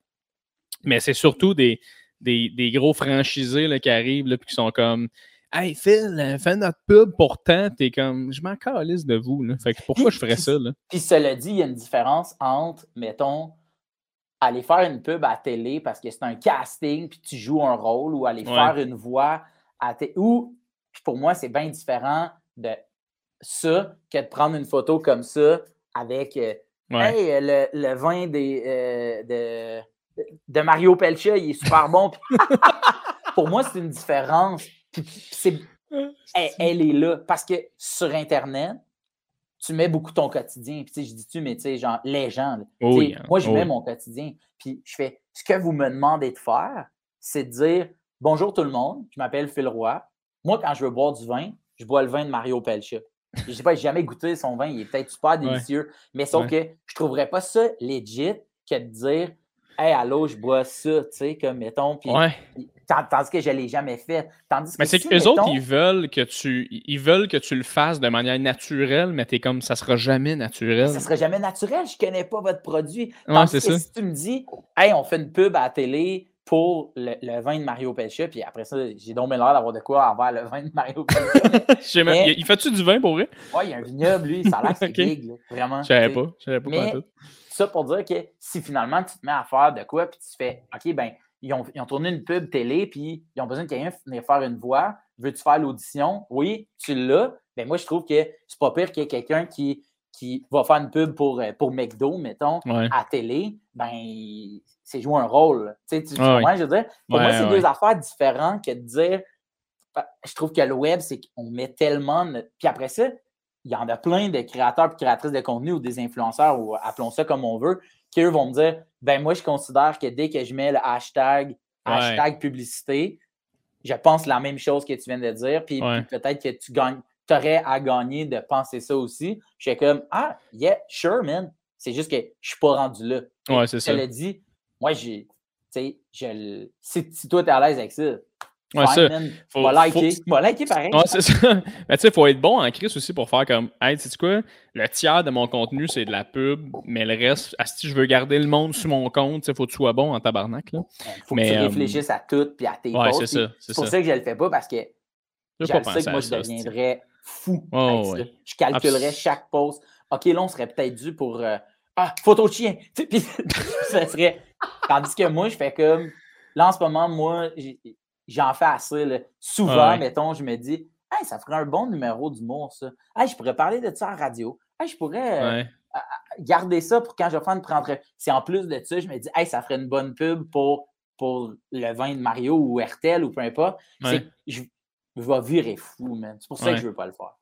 [SPEAKER 1] Mais c'est surtout des, des, gros franchisés là, qui arrivent, là, puis qui sont comme, Hey Phil, euh, fais notre pub, pourtant, t'es comme, je m'en calisse de vous, là. Fait que pourquoi je ferais ça, là?
[SPEAKER 2] Puis cela dit, il y a une différence entre, mettons, aller faire une pub à télé parce que c'est un casting, puis tu joues un rôle, ou aller faire une voix à télé. Ou, pour moi, c'est bien différent de ça que de prendre une photo comme ça avec euh, Hey, le, vin des, euh, de, de, Mario Pelcha, il est super bon. pour moi, c'est une différence. elle, est là. Parce que sur Internet, tu mets beaucoup ton quotidien. Puis, je dis tu, mais tu sais, genre, les gens. Oh moi, je mets mon quotidien. Puis, je fais ce que vous me demandez de faire, c'est de dire bonjour tout le monde, je m'appelle Phil Roy. Moi, quand je veux boire du vin, je bois le vin de Mario Pelcha. Je sais pas, j'ai jamais goûté son vin, il est peut-être super délicieux. Mais sauf que je trouverais pas ça legit que de dire Hey, allô, je bois ça, tu sais, comme mettons. Puis, tandis que je ne l'ai jamais fait. Tandis
[SPEAKER 1] mais c'est qu'eux autres, ils veulent que tu ils veulent que tu le fasses de manière naturelle, mais es comme ça sera jamais naturel.
[SPEAKER 2] Ça sera jamais naturel, je connais pas votre produit. Tandis que ça. si tu me dis Hey, on fait une pub à la télé pour le, vin de Mario Pelcha, puis après ça, j'ai donc l'air d'avoir de quoi avoir le vin de Mario Pelcha.
[SPEAKER 1] mais... Il fait-tu du vin pour vrai?
[SPEAKER 2] Oui, il y a un vignoble, lui, ça a l'air okay. vraiment.
[SPEAKER 1] Je savais pas, je savais pas.
[SPEAKER 2] Mais, ça pour dire que si finalement tu te mets à faire de quoi, puis tu fais, OK, ben, ils ont, ils ont tourné une pub télé, puis ils ont besoin de quelqu'un venir faire une voix. Veux-tu faire l'audition? Oui, tu l'as. Ben, moi, je trouve que c'est pas pire qu'il y ait quelqu'un qui, qui va faire une pub pour, euh, pour McDo, mettons, à télé. Ben, c'est jouer un rôle. Tu sais, tu vois, je veux dire, pour moi, c'est deux affaires différentes que de dire. Bah, je trouve que le web, c'est qu'on met tellement. Puis après ça, il y en a plein de créateurs et créatrices de contenu ou des influenceurs, ou appelons ça comme on veut, qui eux vont me dire ben moi, je considère que dès que je mets le hashtag, hashtag publicité, je pense la même chose que tu viens de dire. Puis, peut-être que tu gagnes, aurais à gagner de penser ça aussi. Je suis comme Ah, yeah, sure, man. C'est juste que je ne suis pas rendu là.
[SPEAKER 1] Ouais, c'est ça.
[SPEAKER 2] Je l'ai dit, moi, j'ai. Tu sais, si, si toi, tu es à l'aise avec ça,
[SPEAKER 1] Ouais, ça.
[SPEAKER 2] Faut, liker. Faut... liker pareil.
[SPEAKER 1] Ouais, c'est ça. Mais tu sais, il faut être bon en Chris aussi pour faire comme Hey, tu sais quoi? Le tiers de mon contenu, c'est de la pub, mais le reste, si je veux garder le monde sur mon compte, il faut que tu sois bon en tabarnak. Là.
[SPEAKER 2] faut que tu euh, réfléchisses à tout puis à tes
[SPEAKER 1] ouais, C'est ça.
[SPEAKER 2] C'est pour ça. que je le fais pas parce que je, sais que moi, je deviendrais fou. Je calculerais chaque post. OK, là, on serait peut-être dû pour. Euh, ah, photo de chien. Puis ça serait. Tandis que moi, je fais comme. Là, en ce moment, moi, j'en fais assez. Souvent, mettons, je me dis, hey, ça ferait un bon numéro d'humour, ça. Hey, je pourrais parler de ça en radio. Hey, je pourrais euh, garder ça pour quand je vais faire une prendre. C'est en plus de ça, je me dis, hey, ça ferait une bonne pub pour, pour le vin de Mario ou RTL ou peu importe. Je, je vais virer fou, man. C'est pour ça que je ne veux pas le faire.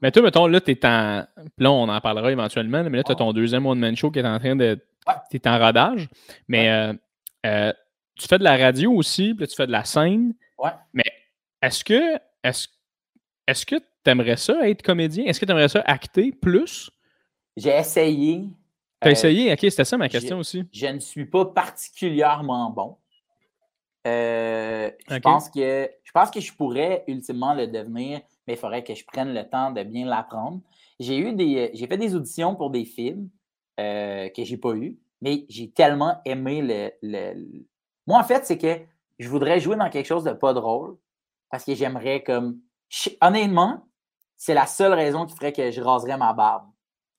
[SPEAKER 1] Mais toi, mettons, là, tu es en. Là, on en parlera éventuellement, mais là, tu as ton deuxième one-man show qui est en train de. Tu es en rodage. Mais euh, euh, tu fais de la radio aussi, puis tu fais de la scène.
[SPEAKER 2] Ouais.
[SPEAKER 1] Mais est-ce que est-ce, est-ce que tu aimerais ça être comédien? Est-ce que tu aimerais ça acter plus?
[SPEAKER 2] J'ai essayé.
[SPEAKER 1] Tu as essayé? Ok, c'était ça ma question aussi.
[SPEAKER 2] Je ne suis pas particulièrement bon. Euh, je, pense que, je pense que je pourrais ultimement le devenir, mais il faudrait que je prenne le temps de bien l'apprendre. J'ai eu des. J'ai fait des auditions pour des films euh, que j'ai pas eu, mais j'ai tellement aimé le, moi, en fait, c'est que je voudrais jouer dans quelque chose de pas drôle parce que j'aimerais comme. Honnêtement, c'est la seule raison qui ferait que je raserais ma barbe.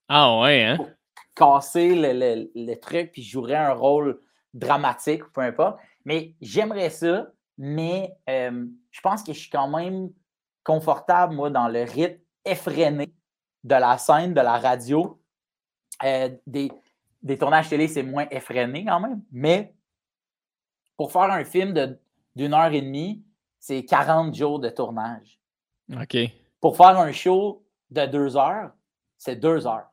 [SPEAKER 1] Ah ouais, hein?
[SPEAKER 2] Pour casser le, truc puis jouerais un rôle dramatique ou peu importe. Mais j'aimerais ça, mais euh, je pense que je suis quand même confortable, moi, dans le rythme effréné de la scène, de la radio. Euh, des, des tournages télé, c'est moins effréné quand même, mais pour faire un film d'une heure et demie, c'est 40 jours de tournage.
[SPEAKER 1] OK.
[SPEAKER 2] Pour faire un show de deux heures, c'est deux heures.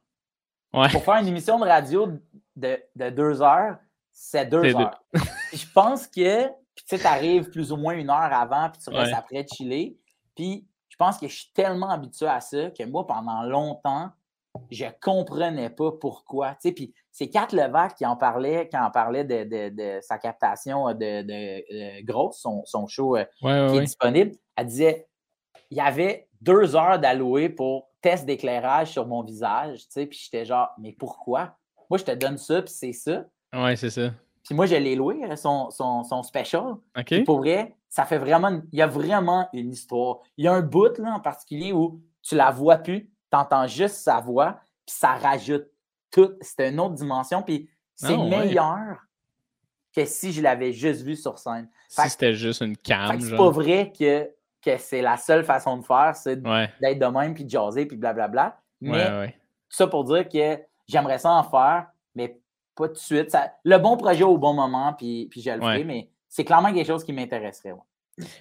[SPEAKER 1] Ouais.
[SPEAKER 2] Pour faire une émission de radio de, deux heures, c'est deux heures. je pense que, tu sais, arrives plus ou moins une heure avant, puis tu restes après chiller. Puis je pense que je suis tellement habitué à ça que moi, pendant longtemps, je comprenais pas pourquoi. Tu puis c'est Kat Levac qui en parlait, qui en parlait de, sa captation de, de, Grosse, son, show euh, qui est disponible. Elle disait il y avait deux heures d'allouer pour test d'éclairage sur mon visage, tu sais, puis j'étais genre, mais pourquoi? Moi, je te donne ça, puis c'est ça.
[SPEAKER 1] Ouais, c'est ça.
[SPEAKER 2] Puis moi, je l'ai loué, hein, son, son, special.
[SPEAKER 1] OK.
[SPEAKER 2] pour vrai, ça fait vraiment, il y a vraiment une histoire. Il y a un bout, là, en particulier, où tu la vois plus, tu entends juste sa voix, puis ça rajoute tout. C'est une autre dimension. Puis C'est
[SPEAKER 1] Ah, ouais.
[SPEAKER 2] meilleur que si je l'avais juste vu sur scène. Fait
[SPEAKER 1] Si c'était juste une cam,
[SPEAKER 2] c'est pas vrai que, que c'est la seule façon de faire, c'est
[SPEAKER 1] Ouais,
[SPEAKER 2] d'être de même, puis de jaser, puis blablabla. Mais
[SPEAKER 1] ouais,
[SPEAKER 2] ça pour dire que j'aimerais ça en faire, mais pas tout de suite. Ça- le bon projet au bon moment, puis, puis je le ferai, mais c'est clairement quelque chose qui m'intéresserait.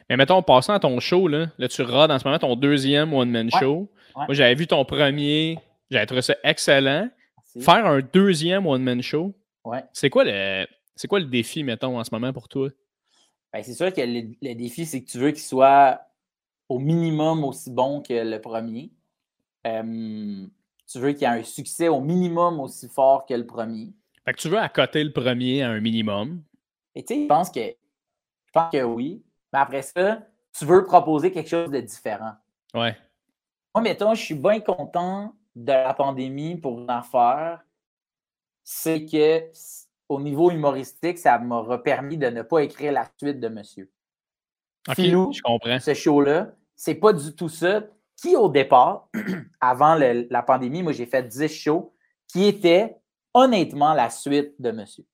[SPEAKER 1] Mais mettons, passant à ton show, là, là tu rodes en ce moment ton deuxième one-man show. Moi, j'avais vu ton premier, j'avais trouvé ça excellent. Faire un deuxième one-man show,
[SPEAKER 2] Ouais.
[SPEAKER 1] c'est quoi le c'est quoi le défi, mettons, en ce moment pour toi?
[SPEAKER 2] Ben, c'est sûr que le, le défi, c'est que tu veux qu'il soit au minimum aussi bon que le premier. Euh, tu veux qu'il y ait un succès au minimum aussi fort que le premier.
[SPEAKER 1] Fait que tu veux accoter le premier à un minimum.
[SPEAKER 2] Et tu sais, je pense que je pense que oui. Mais après ça, tu veux proposer quelque chose de différent.
[SPEAKER 1] Ouais.
[SPEAKER 2] Moi, mettons, je suis bien content de la pandémie pour une affaire. C'est que au niveau humoristique, ça m'a permis de ne pas écrire la suite de Monsieur.
[SPEAKER 1] Ok, je comprends.
[SPEAKER 2] ce show-là, c'est pas du tout ça. Qui, au départ, avant le- la pandémie, moi, j'ai fait 10 shows qui étaient honnêtement la suite de Monsieur.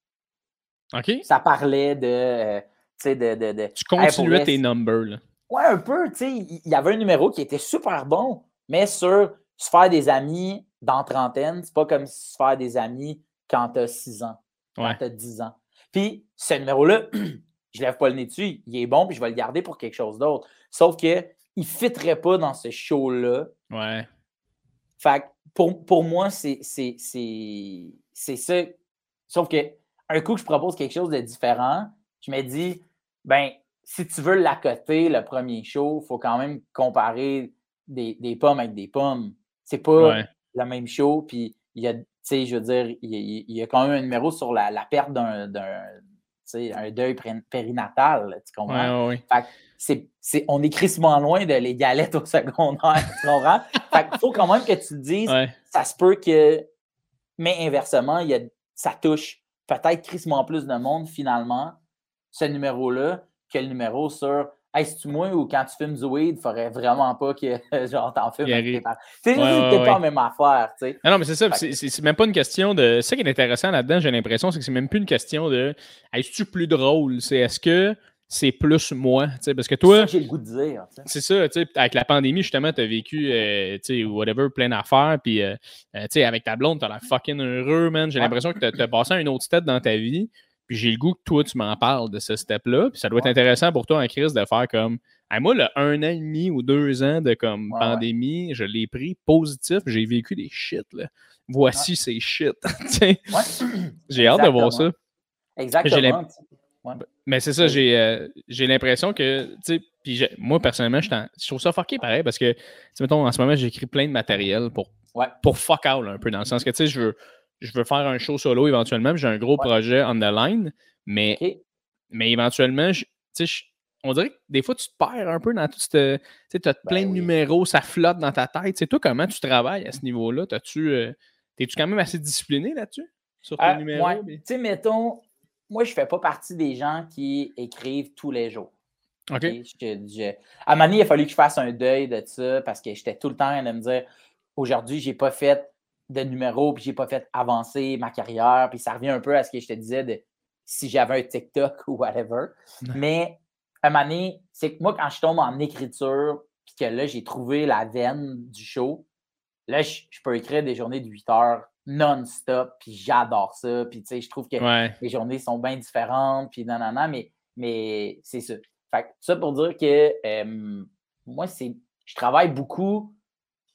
[SPEAKER 1] OK?
[SPEAKER 2] Ça parlait de. euh, tu de, de, de-
[SPEAKER 1] Tu continuais tes numbers, là.
[SPEAKER 2] Ouais, un peu, tu sais. Il il y avait un numéro qui était super bon, mais sur se faire des amis dans trentaine, c'est pas comme se faire des amis quand t'as 6 ans, quand
[SPEAKER 1] Ouais.
[SPEAKER 2] t'as 10 ans. Puis, ce numéro-là, je lève pas le nez dessus, il est bon, puis je vais le garder pour quelque chose d'autre. Sauf que il ne fitterait pas dans ce show-là.
[SPEAKER 1] Ouais.
[SPEAKER 2] Fait que pour, pour moi, c'est c'est- c'est- c'est ça. Sauf que un coup que je propose quelque chose de différent, je me dis, ben, si tu veux l'accoter, le premier show, il faut quand même comparer des, des pommes avec des pommes. C'est pas
[SPEAKER 1] Ouais.
[SPEAKER 2] le même show, puis il y a, tu sais, je veux dire, il y a, il y a quand même un numéro sur la, la perte d'un, un deuil périnatal, tu comprends?
[SPEAKER 1] Ouais, ouais,
[SPEAKER 2] Fait que c'est, c'est, on est crissement loin de les galettes au secondaire, tu comprends? Fait qu'il faut quand même que tu te dises, ça se peut que. Mais inversement, il y a, ça touche peut-être crissement plus de monde finalement, ce numéro-là, que le numéro sur Hey, c'est-tu moi ou quand tu filmes du weed, il faudrait vraiment pas que genre t'en filmes
[SPEAKER 1] Il
[SPEAKER 2] avec tes parents. Tu sais,
[SPEAKER 1] Ouais, ouais,
[SPEAKER 2] pas la même affaire, tu sais.
[SPEAKER 1] Ah non, mais c'est ça. C'est, même pas une question de. Ça qui est intéressant là-dedans, j'ai l'impression, c'est que c'est même plus une question de est-ce plus drôle? C'est est-ce que c'est plus moi? Tu sais, Parce que
[SPEAKER 2] C'est ça
[SPEAKER 1] toi,
[SPEAKER 2] que j'ai le goût de dire. tu
[SPEAKER 1] c'est ça, tu sais, avec la pandémie, justement, tu as vécu, euh, tu sais, whatever, plein d'affaires, puis, euh, euh, tu sais, avec ta blonde, tu as l'air fucking heureux, man. J'ai
[SPEAKER 2] Ouais.
[SPEAKER 1] l'impression que tu as passé un autre step dans ta vie, puis j'ai le goût que toi, tu m'en parles de ce step-là, puis ça doit être intéressant pour toi en crise de faire comme, Hey, moi, le un an et demi ou deux ans de comme
[SPEAKER 2] Ouais,
[SPEAKER 1] pandémie, je l'ai pris positif, j'ai vécu des shit, là. Voici ces shit. J'ai hâte de voir ça.
[SPEAKER 2] Exactement.
[SPEAKER 1] Mais c'est ça, j'ai euh, j'ai l'impression que, tu sais, moi, personnellement, je, je trouve ça fucké pareil parce que, tu mettons, en ce moment, j'écris plein de matériel pour,
[SPEAKER 2] Ouais.
[SPEAKER 1] pour fuck all un peu, dans le sens que, tu sais, je veux, je veux faire un show solo éventuellement, puis j'ai un gros
[SPEAKER 2] Ouais.
[SPEAKER 1] projet on the line, mais, mais éventuellement, je- tu sais, je- on dirait que des fois, tu te perds un peu dans tout ce. Tu tu as plein de
[SPEAKER 2] Ben oui.
[SPEAKER 1] numéros, ça flotte dans ta tête. Tu sais, toi, comment tu travailles à ce niveau-là? T'as-tu. euh, T'es-tu quand même assez discipliné là-dessus? Sur tes
[SPEAKER 2] Euh,
[SPEAKER 1] numéros?
[SPEAKER 2] ouais. Tu sais, mettons, moi, je fais pas partie des gens qui écrivent tous les jours.
[SPEAKER 1] OK?
[SPEAKER 2] Ok, je- je- À un moment donné, il a fallu que je fasse un deuil de ça parce que j'étais tout le temps de me dire aujourd'hui, j'ai pas fait de numéro, puis j'ai pas fait avancer ma carrière. Puis ça revient un peu à ce que je te disais de si j'avais un TikTok ou whatever.
[SPEAKER 1] Ouais.
[SPEAKER 2] Mais à un moment donné, c'est que moi, quand je tombe en écriture, puis que là, j'ai trouvé la veine du show, là, je, je peux écrire des journées de 8 heures non-stop, puis j'adore ça. Puis tu sais, je trouve que
[SPEAKER 1] Ouais.
[SPEAKER 2] les journées sont bien différentes, puis non, non, non, mais, mais c'est ça. Fait que ça pour dire que euh, moi, c'est je travaille beaucoup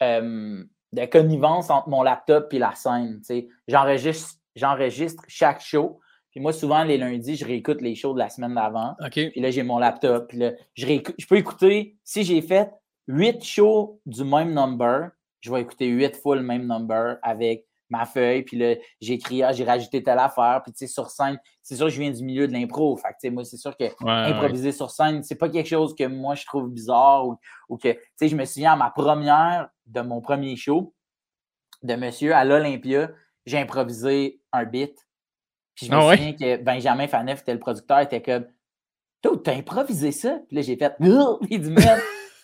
[SPEAKER 2] euh, de connivence entre mon laptop et la scène. tu sais. J'enregistre, j'enregistre chaque show. Puis moi, souvent, les lundis, je réécoute les shows de la semaine d'avant.
[SPEAKER 1] OK.
[SPEAKER 2] Puis là, j'ai mon laptop. Puis là, je, réécou- je peux écouter, si j'ai fait huit shows du même number, je vais écouter huit fois le même number avec ma feuille. Puis là, j'écris, ah, j'ai rajouté telle affaire. Puis tu sais, sur scène, c'est sûr que je viens du milieu de l'impro. Fait que tu sais, moi, c'est sûr que
[SPEAKER 1] Ouais, ouais.
[SPEAKER 2] improviser sur scène, c'est pas quelque chose que moi je trouve bizarre ou, ou que, tu sais, je me souviens à ma première de mon premier show de monsieur à l'Olympia, j'ai improvisé un beat. Puis je me
[SPEAKER 1] Ah ouais?
[SPEAKER 2] souviens que Benjamin Faneuf était le producteur, était comme t'as improvisé ça? Puis là, j'ai fait! Il dit, man,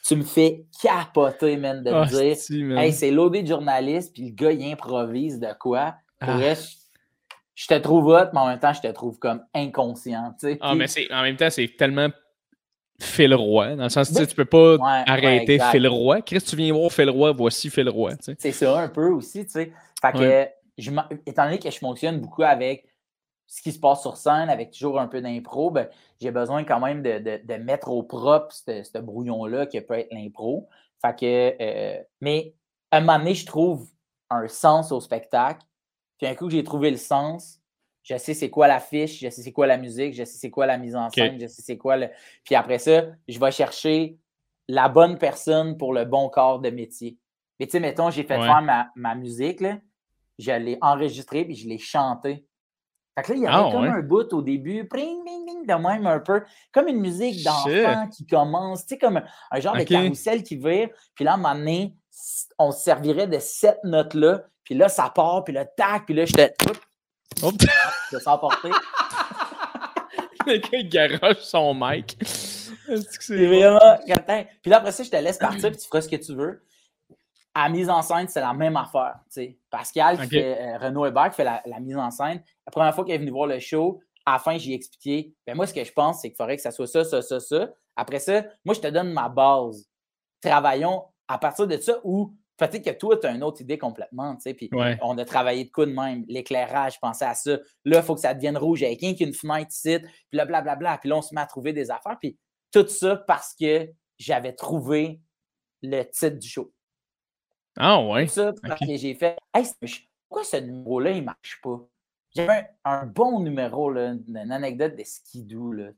[SPEAKER 2] tu me fais capoter, man, de me dire
[SPEAKER 1] si.
[SPEAKER 2] Hey, c'est de journaliste, puis le gars, il improvise de quoi? Pour
[SPEAKER 1] Ah.
[SPEAKER 2] je- te trouve hot, mais en même temps, je te trouve comme inconscient. Tu sais.
[SPEAKER 1] Ah, mais c'est, en même temps, c'est tellement Phil Roy, dans le sens que tu peux pas arrêter Phil Roy. Chris, tu viens voir Phil Roy, voici Phil Roy.
[SPEAKER 2] C'est ça un peu aussi, tu sais. Fait que, je, étant donné que je fonctionne beaucoup avec ce qui se passe sur scène, avec toujours un peu d'impro, ben, j'ai besoin quand même de, de, de mettre au propre ce brouillon-là qui peut être l'impro. Fait que, euh, mais à un moment donné, je trouve un sens au spectacle. Puis un coup j'ai trouvé le sens, je sais c'est quoi l'affiche, je sais c'est quoi la musique, je sais c'est quoi la mise en scène, je sais c'est quoi le. Puis après ça, je vais chercher la bonne personne pour le bon corps de métier. Mais tu sais, mettons, j'ai fait faire ma, ma musique, là, je l'ai enregistrée puis je l'ai chantée. Fait que là, il y avait ah, comme un bout au début, pring, ping, ping, de même un peu, comme une musique d'enfant qui commence, tu sais, comme un, genre de carrousel qui vire. Puis là, à un moment donné, on se servirait de cette note-là, puis là, ça part, puis là, tac, puis là, j'étais. Hop! Je suis emporté.
[SPEAKER 1] Le gars, il garoche son mic.
[SPEAKER 2] C'est vraiment. Puis là, après ça, je te laisse partir, puis tu feras ce que tu veux à mise en scène, c'est la même affaire. Pascal, qui fait, euh, Renaud Hébert, qui fait la, mise en scène, la première fois qu'il est venu voir le show, à la fin, j'ai expliqué ben moi, ce que je pense, c'est qu'il faudrait que ça soit ça, ça, ça, ça. Après ça, moi, je te donne ma base. Travaillons à partir de ça ou peut-être que toi, tu as une autre idée complètement. Puis on a travaillé de coup de même. L'éclairage, je pensais à ça. Là, il faut que ça devienne rouge avec un une fenêtre ici. Puis là, blablabla. Puis là, on se met à trouver des affaires. Puis tout ça parce que j'avais trouvé le titre du show.
[SPEAKER 1] Ah ouais.
[SPEAKER 2] ça parce que j'ai fait pourquoi ce numéro-là, il ne marche pas? J'avais un, bon numéro, là, une anecdote de skidoo, là,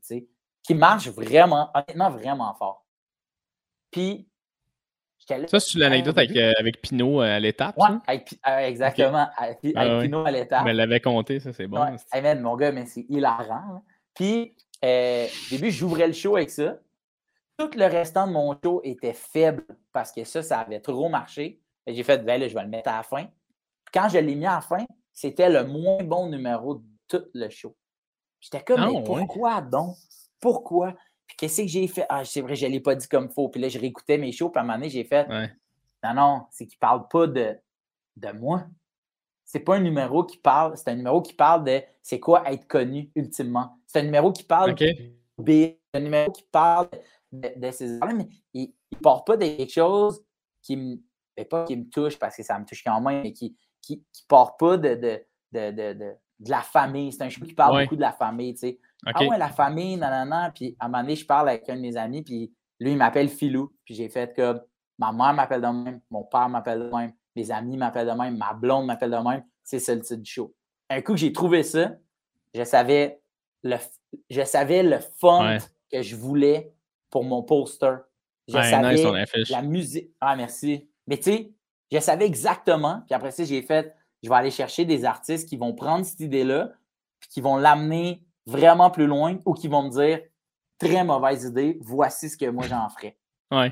[SPEAKER 2] qui marche vraiment, honnêtement, vraiment fort. Puis,
[SPEAKER 1] là, Ça, c'est l'anecdote avec, euh, avec Pinot à l'étape?
[SPEAKER 2] Oui, euh, exactement. Avec, ah Pinot à l'étape.
[SPEAKER 1] Mais elle l'avait compté, ça, c'est bon.
[SPEAKER 2] Ouais. mon gars, mais c'est hilarant. Puis, euh, au début, j'ouvrais le show avec ça. Tout le restant de mon show était faible parce que ça, ça avait trop marché. J'ai fait, ben là, je vais le mettre à la fin. Quand je l'ai mis à la fin, c'était le moins bon numéro de tout le show. J'étais comme, mais ah, pourquoi donc? Pourquoi? Puis qu'est-ce que j'ai fait? Ah, c'est vrai, je ne l'ai pas dit comme il faut. Puis là, je réécoutais mes shows, puis à un moment donné, j'ai fait, non, non, c'est qu'il ne parle pas de, de moi. C'est pas un numéro qui parle, c'est un numéro qui parle de c'est quoi être connu ultimement. C'est un numéro qui parle de c'est un numéro qui parle de, de ces mais il ne parle pas de quelque chose qui me pas qui me touche parce que ça me touche quand même, mais qui ne part pas de, de, de, de, la famille. C'est un show qui parle beaucoup de la famille, tu sais. Ah ouais, la famille, nanana. Puis à un moment donné, je parle avec un de mes amis, puis lui, il m'appelle Philou. Puis j'ai fait comme ma mère m'appelle de même, mon père m'appelle de même, mes amis m'appellent de même, ma blonde m'appelle de même. C'est ça le titre du show. Un coup que j'ai trouvé ça, je savais le, je savais le font que je voulais pour mon poster. Je savais la musique. Ah, merci. Mais tu sais, je savais exactement. Puis après ça, j'ai fait, je vais aller chercher des artistes qui vont prendre cette idée-là, puis qui vont l'amener vraiment plus loin ou qui vont me dire, très mauvaise idée, voici ce que moi j'en ferais.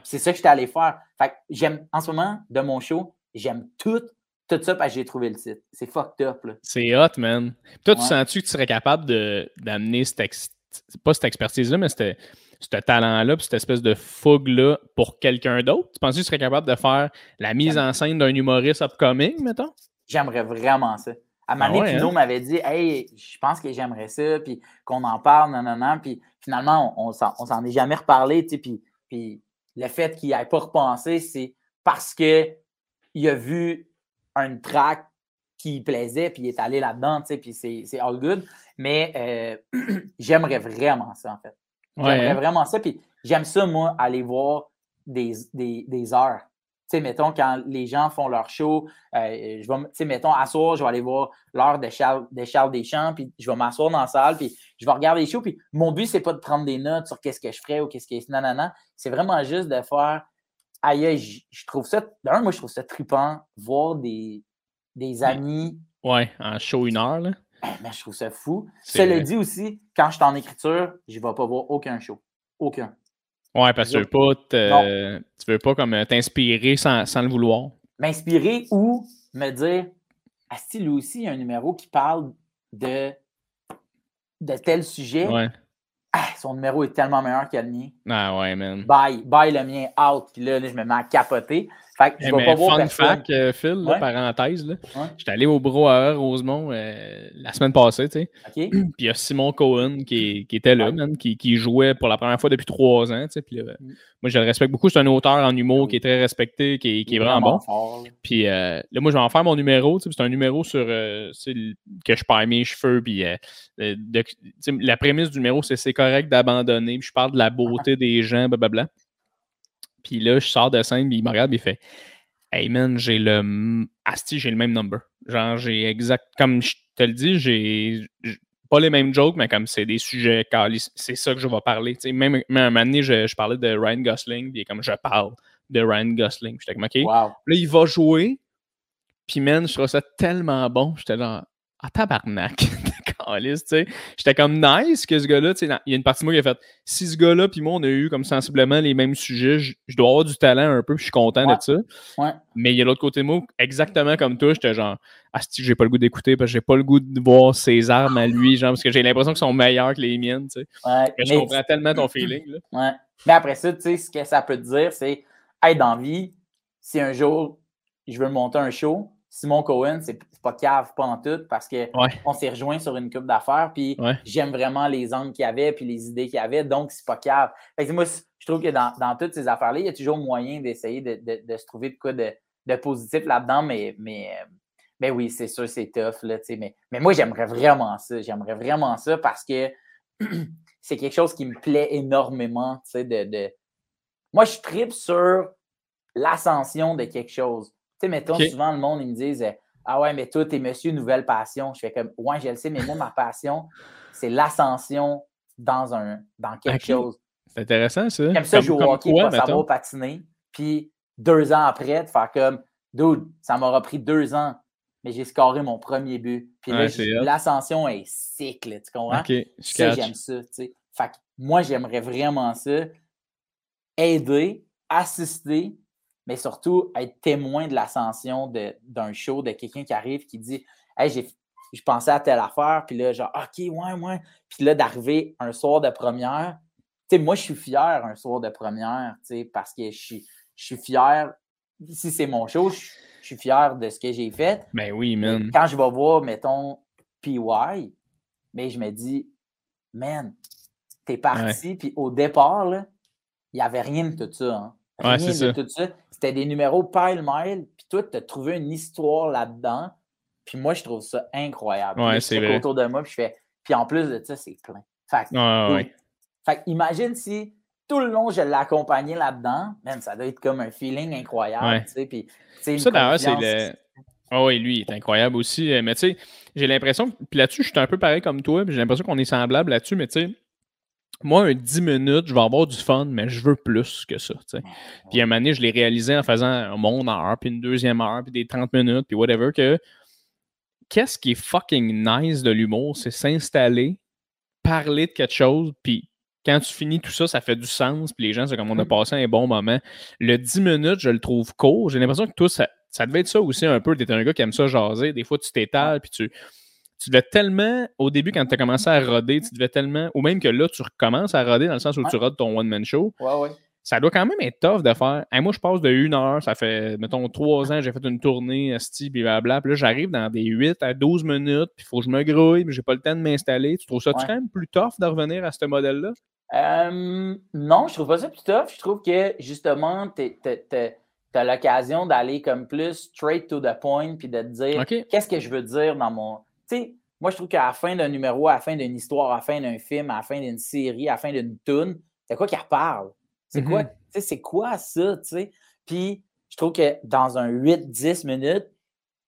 [SPEAKER 2] C'est ça que j'étais allé faire. Fait j'aime, en ce moment, de mon show, j'aime tout, tout ça parce que j'ai trouvé le site. C'est fucked up.
[SPEAKER 1] C'est hot, man. toi, tu sens-tu que tu serais capable d'amener cette, pas cette expertise-là, mais c'était ce talent-là, cette espèce de fougue-là pour quelqu'un d'autre? Tu penses que tu serais capable de faire la mise en scène d'un humoriste upcoming, mettons?
[SPEAKER 2] J'aimerais vraiment ça. À moment ah Pino hein? m'avait dit Hey, je pense que j'aimerais ça, puis qu'on en parle, non, non, non. Puis finalement, on, on s'en est jamais reparlé, tu sais, puis, puis le fait qu'il ait pas repensé, c'est parce qu'il a vu un track qui plaisait, puis il est allé là-dedans, tu sais, puis c'est all good. Mais euh, j'aimerais vraiment ça, en fait. J'aimerais hein? vraiment ça. Puis j'aime ça, moi, aller voir des, des, heures. Tu sais, mettons, quand les gens font leur show, euh, je vais, tu sais, mettons, à soir, je vais aller voir l'heure de Charles, de Charles Deschamps, puis je vais m'asseoir dans la salle, puis je vais regarder les shows, puis mon but, c'est pas de prendre des notes sur qu'est-ce que je ferais ou qu'est-ce que... Non, non, non. C'est vraiment juste de faire... Aïe, je, trouve ça... D'un, moi, je trouve ça trippant, voir des, des amis...
[SPEAKER 1] Ouais, en show une heure, là.
[SPEAKER 2] Eh, mais je trouve ça fou. Cela dit aussi, quand je suis en écriture, je ne vais pas voir aucun show. Aucun.
[SPEAKER 1] Ouais, parce que tu veux pas, tu veux pas comme euh, t'inspirer sans, le vouloir.
[SPEAKER 2] M'inspirer ou me dire, Asti, lui aussi, il y a un numéro qui parle de, de tel sujet. Ouais. Ah, son numéro est tellement meilleur que le mien.
[SPEAKER 1] Ah ouais, man.
[SPEAKER 2] Bye, bye le mien, out. Puis là, je me mets à capoter. Fait que je vais pas voir
[SPEAKER 1] fun fact, euh, Phil, là, parenthèse, là,
[SPEAKER 2] Ouais.
[SPEAKER 1] j'étais allé au Brouhaha Rosemont euh, la semaine passée, tu sais. Puis il y a Simon Cohen qui, qui était là,
[SPEAKER 2] Ouais.
[SPEAKER 1] man, qui, qui jouait pour la première fois depuis trois ans. tu sais, Puis là,
[SPEAKER 2] Mm.
[SPEAKER 1] moi, je le respecte beaucoup. C'est un auteur en humour qui est très respecté, qui est, qui est vraiment bon.
[SPEAKER 2] fort. là.
[SPEAKER 1] Puis euh, là, moi, je vais en faire mon numéro. tu sais, puis C'est un numéro sur que je perds mes cheveux. Puis de- la prémisse du numéro, c'est c'est correct d'abandonner. Puis je parle de la beauté des gens, blablabla. Puis là, je sors de scène, puis il me regarde, puis il fait Hey man, j'ai le. Asti, j'ai le même number. Genre, j'ai exact. Comme je te le dis, j'ai. Pas les mêmes jokes, mais comme c'est des sujets c'est ça que je vais parler. Même, même un moment donné, je, je parlais de Ryan Gosling, puis comme je parle de Ryan Gosling. J'étais comme, OK.
[SPEAKER 2] Wow.
[SPEAKER 1] Là, il va jouer. Puis, man, je trouve ça tellement bon. J'étais là, ah, tabarnak. Calisse, tu sais. J'étais comme nice que ce gars-là, tu sais, il y a une partie de moi qui a fait, si ce gars-là, puis moi, on a eu comme sensiblement les mêmes sujets, je, je dois avoir du talent un peu, puis je suis content
[SPEAKER 2] Ouais.
[SPEAKER 1] de ça.
[SPEAKER 2] Ouais.
[SPEAKER 1] Mais il y a l'autre côté de moi, exactement comme toi, j'étais genre, ah, si j'ai pas le goût d'écouter, parce que j'ai pas le goût de voir ses armes à lui, genre, parce que j'ai l'impression qu'ils sont meilleurs que les miennes, tu sais.
[SPEAKER 2] Ouais,
[SPEAKER 1] je comprends tellement ton feeling, là.
[SPEAKER 2] Ouais. Mais après ça, tu sais, ce que ça peut te dire, c'est hey, dans vie, si un jour je veux monter un show, Simon Cohen, c'est pas cave, pas en tout, parce qu'on
[SPEAKER 1] Ouais.
[SPEAKER 2] s'est rejoint sur une coupe d'affaires, puis
[SPEAKER 1] Ouais.
[SPEAKER 2] j'aime vraiment les angles qu'il y avait, puis les idées qu'il y avait, donc c'est pas cave. Fait que moi, je trouve que dans, dans toutes ces affaires-là, il y a toujours moyen d'essayer de, de- de se trouver de quoi de, de positif là-dedans, mais, mais, mais oui, c'est sûr, c'est tough, là, mais, mais moi, j'aimerais vraiment ça, j'aimerais vraiment ça parce que c'est quelque chose qui me plaît énormément, tu sais, de, de- Moi, je tripe sur l'ascension de quelque chose. Tu sais, mettons,
[SPEAKER 1] Ok.
[SPEAKER 2] souvent, le monde, ils me disent euh, Ah ouais, mais toi, t'es monsieur nouvelle passion. Je fais comme Ouais, je le sais, mais moi, ma passion, c'est l'ascension dans un dans quelque chose.
[SPEAKER 1] C'est intéressant, ça.
[SPEAKER 2] J'aime ça
[SPEAKER 1] Comme-
[SPEAKER 2] jouer au
[SPEAKER 1] comme
[SPEAKER 2] hockey,
[SPEAKER 1] quoi,
[SPEAKER 2] pas
[SPEAKER 1] mettons?
[SPEAKER 2] savoir patiner. Puis deux ans après, de faire comme Dude, ça m'aura pris deux ans, mais j'ai scoré mon premier but. Puis là,
[SPEAKER 1] Ouais,
[SPEAKER 2] l'ascension est sick, là, tu comprends?
[SPEAKER 1] Ok, je
[SPEAKER 2] Ça, j'aime ça. tu sais. Fait que moi, j'aimerais vraiment ça. Aider, assister, mais surtout être témoin de l'ascension d'un show, de quelqu'un qui arrive qui dit Hey, j'ai je pensais à telle affaire, puis là, genre, OK, ouais, ouais. Puis là, d'arriver un soir de première. Tu sais, moi, je suis fier un soir de première, tu sais, parce que je suis, je suis fier. Si c'est mon show, je, je suis fier de ce que j'ai fait.
[SPEAKER 1] Ben oui,
[SPEAKER 2] Mais
[SPEAKER 1] man.
[SPEAKER 2] Quand je vais voir, mettons, PY, mais je me dis, man, t'es parti, puis au départ, il n'y avait rien de tout ça. hein.
[SPEAKER 1] Ouais,
[SPEAKER 2] Rien
[SPEAKER 1] c'est
[SPEAKER 2] de
[SPEAKER 1] ça.
[SPEAKER 2] tout ça. C'était des numéros pile-mile, puis toi, tu as trouvé une histoire là-dedans. Puis moi, je trouve ça incroyable.
[SPEAKER 1] Ouais, c'est vrai.
[SPEAKER 2] autour de moi, puis je fais. Puis en plus de ça, c'est plein. Fait que,
[SPEAKER 1] Ouais, ouais, ouais.
[SPEAKER 2] fait que imagine si tout le long, je l'ai accompagné là-dedans. Man, ça doit être comme un feeling incroyable. Tu sais, Puis,
[SPEAKER 1] Ça, d'ailleurs, c'est le. Ah oui, lui, il est incroyable aussi. Euh, Mais tu sais, j'ai l'impression. Puis là-dessus, je suis un peu pareil comme toi. Puis j'ai l'impression qu'on est semblable là-dessus. Mais tu sais, moi, un 10 minutes, je vais avoir du fun, mais je veux plus que ça. Puis un moment donné, je l'ai réalisé en faisant mon heure, puis une deuxième heure, puis des 30 minutes, puis whatever, que qu'est-ce qui est fucking nice de l'humour, c'est s'installer, parler de quelque chose, puis quand tu finis tout ça, ça fait du sens, puis les gens, c'est comme on a passé un bon moment. Le 10 minutes, je le trouve court. J'ai l'impression que toi, ça, ça devait être ça aussi un peu. Tu un gars qui aime ça jaser. Des fois, tu t'étales, puis tu, tu devais tellement, au début, quand tu as commencé à roder, tu devais tellement, ou même que là, tu recommences à roder dans le sens où tu rodes ton one-man show,
[SPEAKER 2] Ouais, ouais.
[SPEAKER 1] ça doit quand même être tough de faire. Hey, moi, je passe de une heure, ça fait, mettons, trois ans, j'ai fait une tournée, esti, puis blablabla. Puis là, j'arrive dans des 8 à 12 minutes, puis il faut que je me grouille, puis j'ai pas le temps de m'installer. Tu trouves ça quand même plus tough de revenir à ce modèle-là?
[SPEAKER 2] Euh, non, je trouve pas ça plus tough. Je trouve que justement, tu as l'occasion d'aller comme plus straight to the point puis de te dire qu'est-ce que je veux dire dans mon. Sais, moi, je trouve qu'à la fin d'un numéro, à la fin d'une histoire, à la fin d'un film, à la fin d'une série, à la fin d'une tune, c'est quoi qu'elle parle? C'est quoi,
[SPEAKER 1] Mhm.
[SPEAKER 2] c'est quoi ça, tu sais? Puis, je trouve que dans un 8-10 minutes,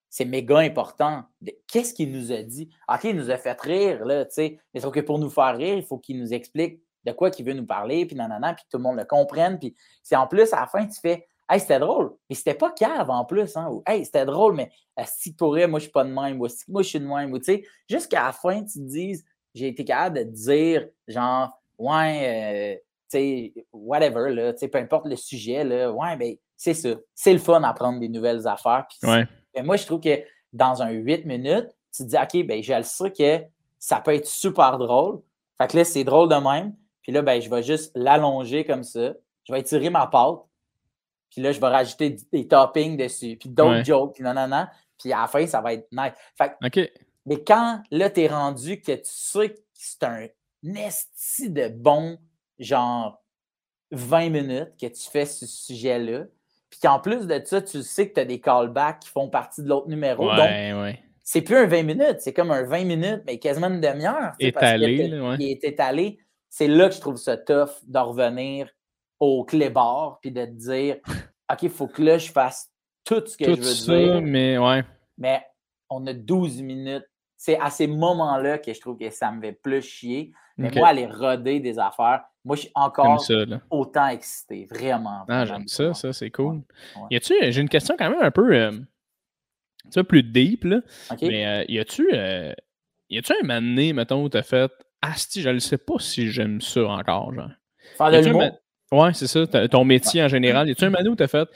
[SPEAKER 2] c'est méga important. Qu'est-ce qu'il nous a dit? OK, il nous a fait rire, là, tu sais. Mais sauf que pour nous faire rire, il faut qu'il nous explique de quoi qu'il veut nous parler, puis nanana, puis que tout le monde le comprenne. Puis c'est en plus, à la fin, tu fais Hey, c'était drôle. Mais c'était pas cave en plus, hein? Ou Hey, c'était drôle, mais euh, si pour moi, je suis pas de même, ou si moi, je suis de même, ou tu sais, jusqu'à la fin, tu te dises, j'ai été capable de te dire, genre, ouais, euh, tu sais, whatever, là, tu sais, peu importe le sujet, là, ouais, ben, c'est ça. C'est le fun d'apprendre des nouvelles affaires.
[SPEAKER 1] Ouais.
[SPEAKER 2] mais moi, je trouve que dans un 8 minutes, tu te dis, OK, ben, je le sais que ça peut être super drôle. Fait que là, c'est drôle de même. Puis là, ben, je vais juste l'allonger comme ça. Je vais étirer ma pâte. Puis là, je vais rajouter des toppings dessus, puis d'autres
[SPEAKER 1] Ouais.
[SPEAKER 2] jokes, puis non, non, non. Puis à la fin, ça va être nice. Fait mais quand là, t'es rendu que tu sais que c'est un esti de bon, genre 20 minutes que tu fais ce sujet-là, puis qu'en plus de ça, tu sais que tu as des callbacks qui font partie de l'autre numéro. Donc,
[SPEAKER 1] Ouais, ouais.
[SPEAKER 2] c'est plus un 20 minutes, c'est comme un 20 minutes, mais quasiment une demi-heure. sais, parce que
[SPEAKER 1] Étalé,
[SPEAKER 2] t'es-
[SPEAKER 1] là, ouais.
[SPEAKER 2] Il est étalé. C'est là que je trouve ça tough de revenir au clébard puis de te dire OK, il faut que là, je fasse tout ce que
[SPEAKER 1] Tout
[SPEAKER 2] je veux
[SPEAKER 1] ça,
[SPEAKER 2] dire,
[SPEAKER 1] mais ouais.
[SPEAKER 2] mais on a 12 minutes. C'est à ces moments-là que je trouve que ça me fait plus chier. Mais moi, aller roder des affaires, moi, je suis encore
[SPEAKER 1] ça,
[SPEAKER 2] autant excité. Vraiment.
[SPEAKER 1] Ah, j'aime ça, ça, c'est cool.
[SPEAKER 2] Ouais.
[SPEAKER 1] Y a-tu, j'ai une question quand même un peu, euh, tu plus deep, là. Mais euh, y a-tu, euh, y a-tu un moment donné, mettons, où t'as fait, Asti, je ne sais pas si j'aime ça encore, genre.
[SPEAKER 2] Faire de l'humour.
[SPEAKER 1] Ouais, c'est ça, ton métier en général. Y a-tu un donné où t'as fait,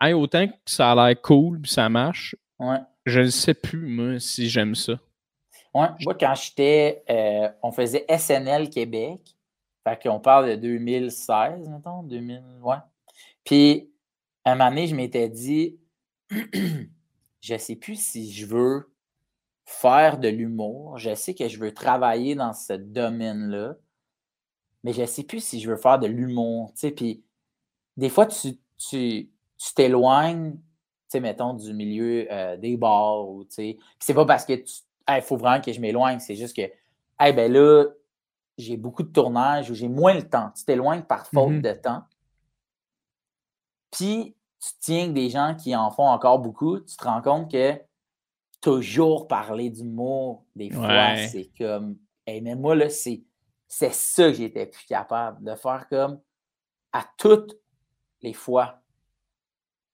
[SPEAKER 1] hey, autant que ça a l'air cool puis ça marche,
[SPEAKER 2] Ouais.
[SPEAKER 1] je ne sais plus, moi, si j'aime ça.
[SPEAKER 2] Ouais, moi, quand j'étais. euh, on faisait SNL Québec. Fait qu'on parle de 2016, mettons. 2000, ouais. Puis, un moment donné, je m'étais dit, je sais plus si je veux faire de l'humour. Je sais que je veux travailler dans ce domaine-là. Mais je sais plus si je veux faire de l'humour. Tu sais, puis des fois, tu tu tu t'éloignes, tu sais, mettons, du milieu euh, des bars ou, tu sais. Puis c'est pas parce que tu. Il faut vraiment que je m'éloigne. C'est juste que, hey, ben là, j'ai beaucoup de tournage ou j'ai moins le temps. Tu t'éloignes par faute
[SPEAKER 1] Mhm.
[SPEAKER 2] de temps. Puis, tu tiens que des gens qui en font encore beaucoup, tu te rends compte que toujours parler d'humour, des fois,
[SPEAKER 1] Ouais.
[SPEAKER 2] c'est comme. Hey, mais moi, là, c'est c'est ça que j'étais plus capable de faire comme à toutes les fois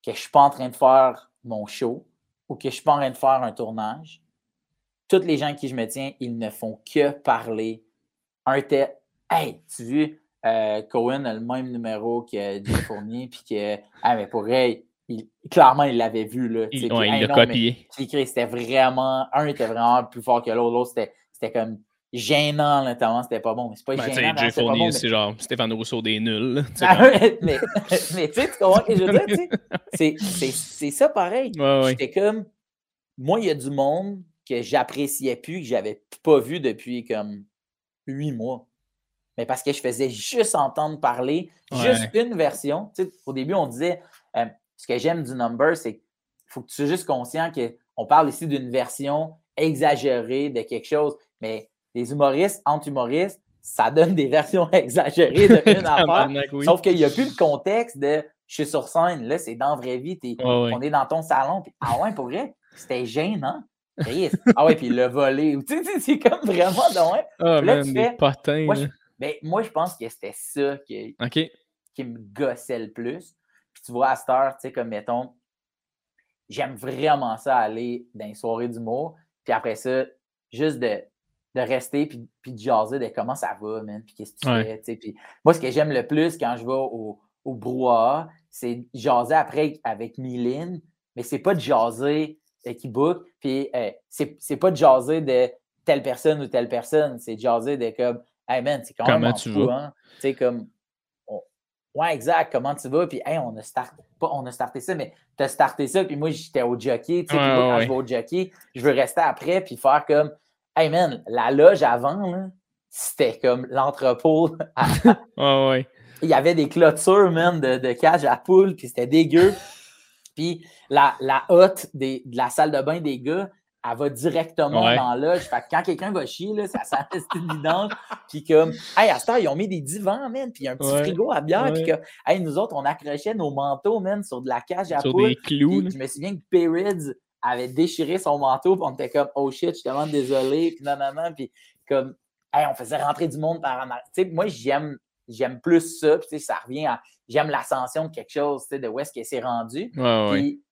[SPEAKER 2] que je suis pas en train de faire mon show ou que je suis pas en train de faire un tournage, tous les gens à qui je me tiens, ils ne font que parler. Un tel, hey, tu vu, euh, Cohen a le même numéro que Jay Fournier, puis que, ah, mais pour elle, il- clairement, il l'avait vu, là.
[SPEAKER 1] Il, ouais,
[SPEAKER 2] hey,
[SPEAKER 1] l'a copié.
[SPEAKER 2] c'était vraiment. Un était vraiment plus fort que l'autre. L'autre, c'était, c'était comme gênant, notamment. C'était pas bon. Mais c'est pas
[SPEAKER 1] Ben,
[SPEAKER 2] gênant.
[SPEAKER 1] Jay Fournier,
[SPEAKER 2] mais-
[SPEAKER 1] c'est genre Stéphane Rousseau des nuls. là.
[SPEAKER 2] Ah mais, mais tu sais, tu comprends ce que je veux dire? C'est, c'est, c'est ça pareil.
[SPEAKER 1] Ouais, ouais.
[SPEAKER 2] J'étais comme. Moi, il y a du monde que j'appréciais plus, que j'avais pas vu depuis comme huit mois. Mais parce que je faisais juste entendre parler, juste une version. Tu sais, au début, on disait euh, ce que j'aime du number, c'est qu'il faut que tu sois juste conscient qu'on parle ici d'une version exagérée de quelque chose. Mais les humoristes, entre humoristes, ça donne des versions exagérées de une affaire.
[SPEAKER 1] Tabarnak, oui.
[SPEAKER 2] Sauf qu'il n'y a plus le contexte de je suis sur scène, là, c'est dans la vraie vie,
[SPEAKER 1] Ouais, ouais.
[SPEAKER 2] on est dans ton salon. Puis, ah ouais, pour vrai, c'était gênant. Ah ouais, puis le voler. Tu sais, c'est comme vraiment de loin.
[SPEAKER 1] Ah,
[SPEAKER 2] là,
[SPEAKER 1] man,
[SPEAKER 2] tu
[SPEAKER 1] des
[SPEAKER 2] fais-
[SPEAKER 1] potins.
[SPEAKER 2] Moi,
[SPEAKER 1] là.
[SPEAKER 2] je, ben, moi, je pense que c'était ça qui me gossait le plus. Puis tu vois, à cette heure, tu sais, comme mettons, j'aime vraiment ça aller dans les soirées d'humour. Puis après ça, juste de, de rester puis, puis de jaser de comment ça va, man, puis qu'est-ce que tu
[SPEAKER 1] Ouais.
[SPEAKER 2] fais, tu sais. Puis moi, ce que j'aime le plus quand je vais au, au brouhaha, c'est jaser après avec Mylène, mais c'est pas de jaser euh, qui book, puis euh, c'est pas de jaser de telle personne ou telle personne, c'est de jaser de comme, hey man, c'est quand
[SPEAKER 1] Comment
[SPEAKER 2] même
[SPEAKER 1] tu
[SPEAKER 2] fou,
[SPEAKER 1] vas?
[SPEAKER 2] hein? Tu sais, comme, on- ouais, exact, comment tu vas, puis hey, on a start, pas on a starté ça, mais t'as starté ça, puis moi, j'étais au jockey, tu sais,
[SPEAKER 1] Ouais,
[SPEAKER 2] quand
[SPEAKER 1] ouais,
[SPEAKER 2] je vais au jockey, je veux rester après, puis faire comme, hey man, la loge avant, c'était comme l'entrepôt à-
[SPEAKER 1] Ouais, ouais.
[SPEAKER 2] il y avait des clôtures, man, de, de cage à poules, puis c'était dégueu. Puis la, la hotte des- de la salle de bain des gars, elle va directement
[SPEAKER 1] Ouais.
[SPEAKER 2] dans la loge. Fait que quand quelqu'un va chier, là, ça sent une vidange. Puis comme, hey, à cette heure, ils ont mis des divans, man, puis un petit
[SPEAKER 1] Ouais.
[SPEAKER 2] frigo à bière. Puis que, hey, nous autres, on accrochait nos manteaux, man, sur de la cage à
[SPEAKER 1] Sur
[SPEAKER 2] poules.
[SPEAKER 1] des clous.
[SPEAKER 2] Puis
[SPEAKER 1] là.
[SPEAKER 2] je me souviens que Perrids avait déchiré son manteau, puis on était comme, oh shit, je suis tellement désolé, puis non, non, non, puis comme, hey, on faisait rentrer du monde par en arrière. Tu sais, moi, j'aime, j'aime plus ça, puis tu sais, ça revient à, j'aime l'ascension de quelque chose, tu sais, de où est-ce que c'est rendu.
[SPEAKER 1] Ouais, ouais.
[SPEAKER 2] Puis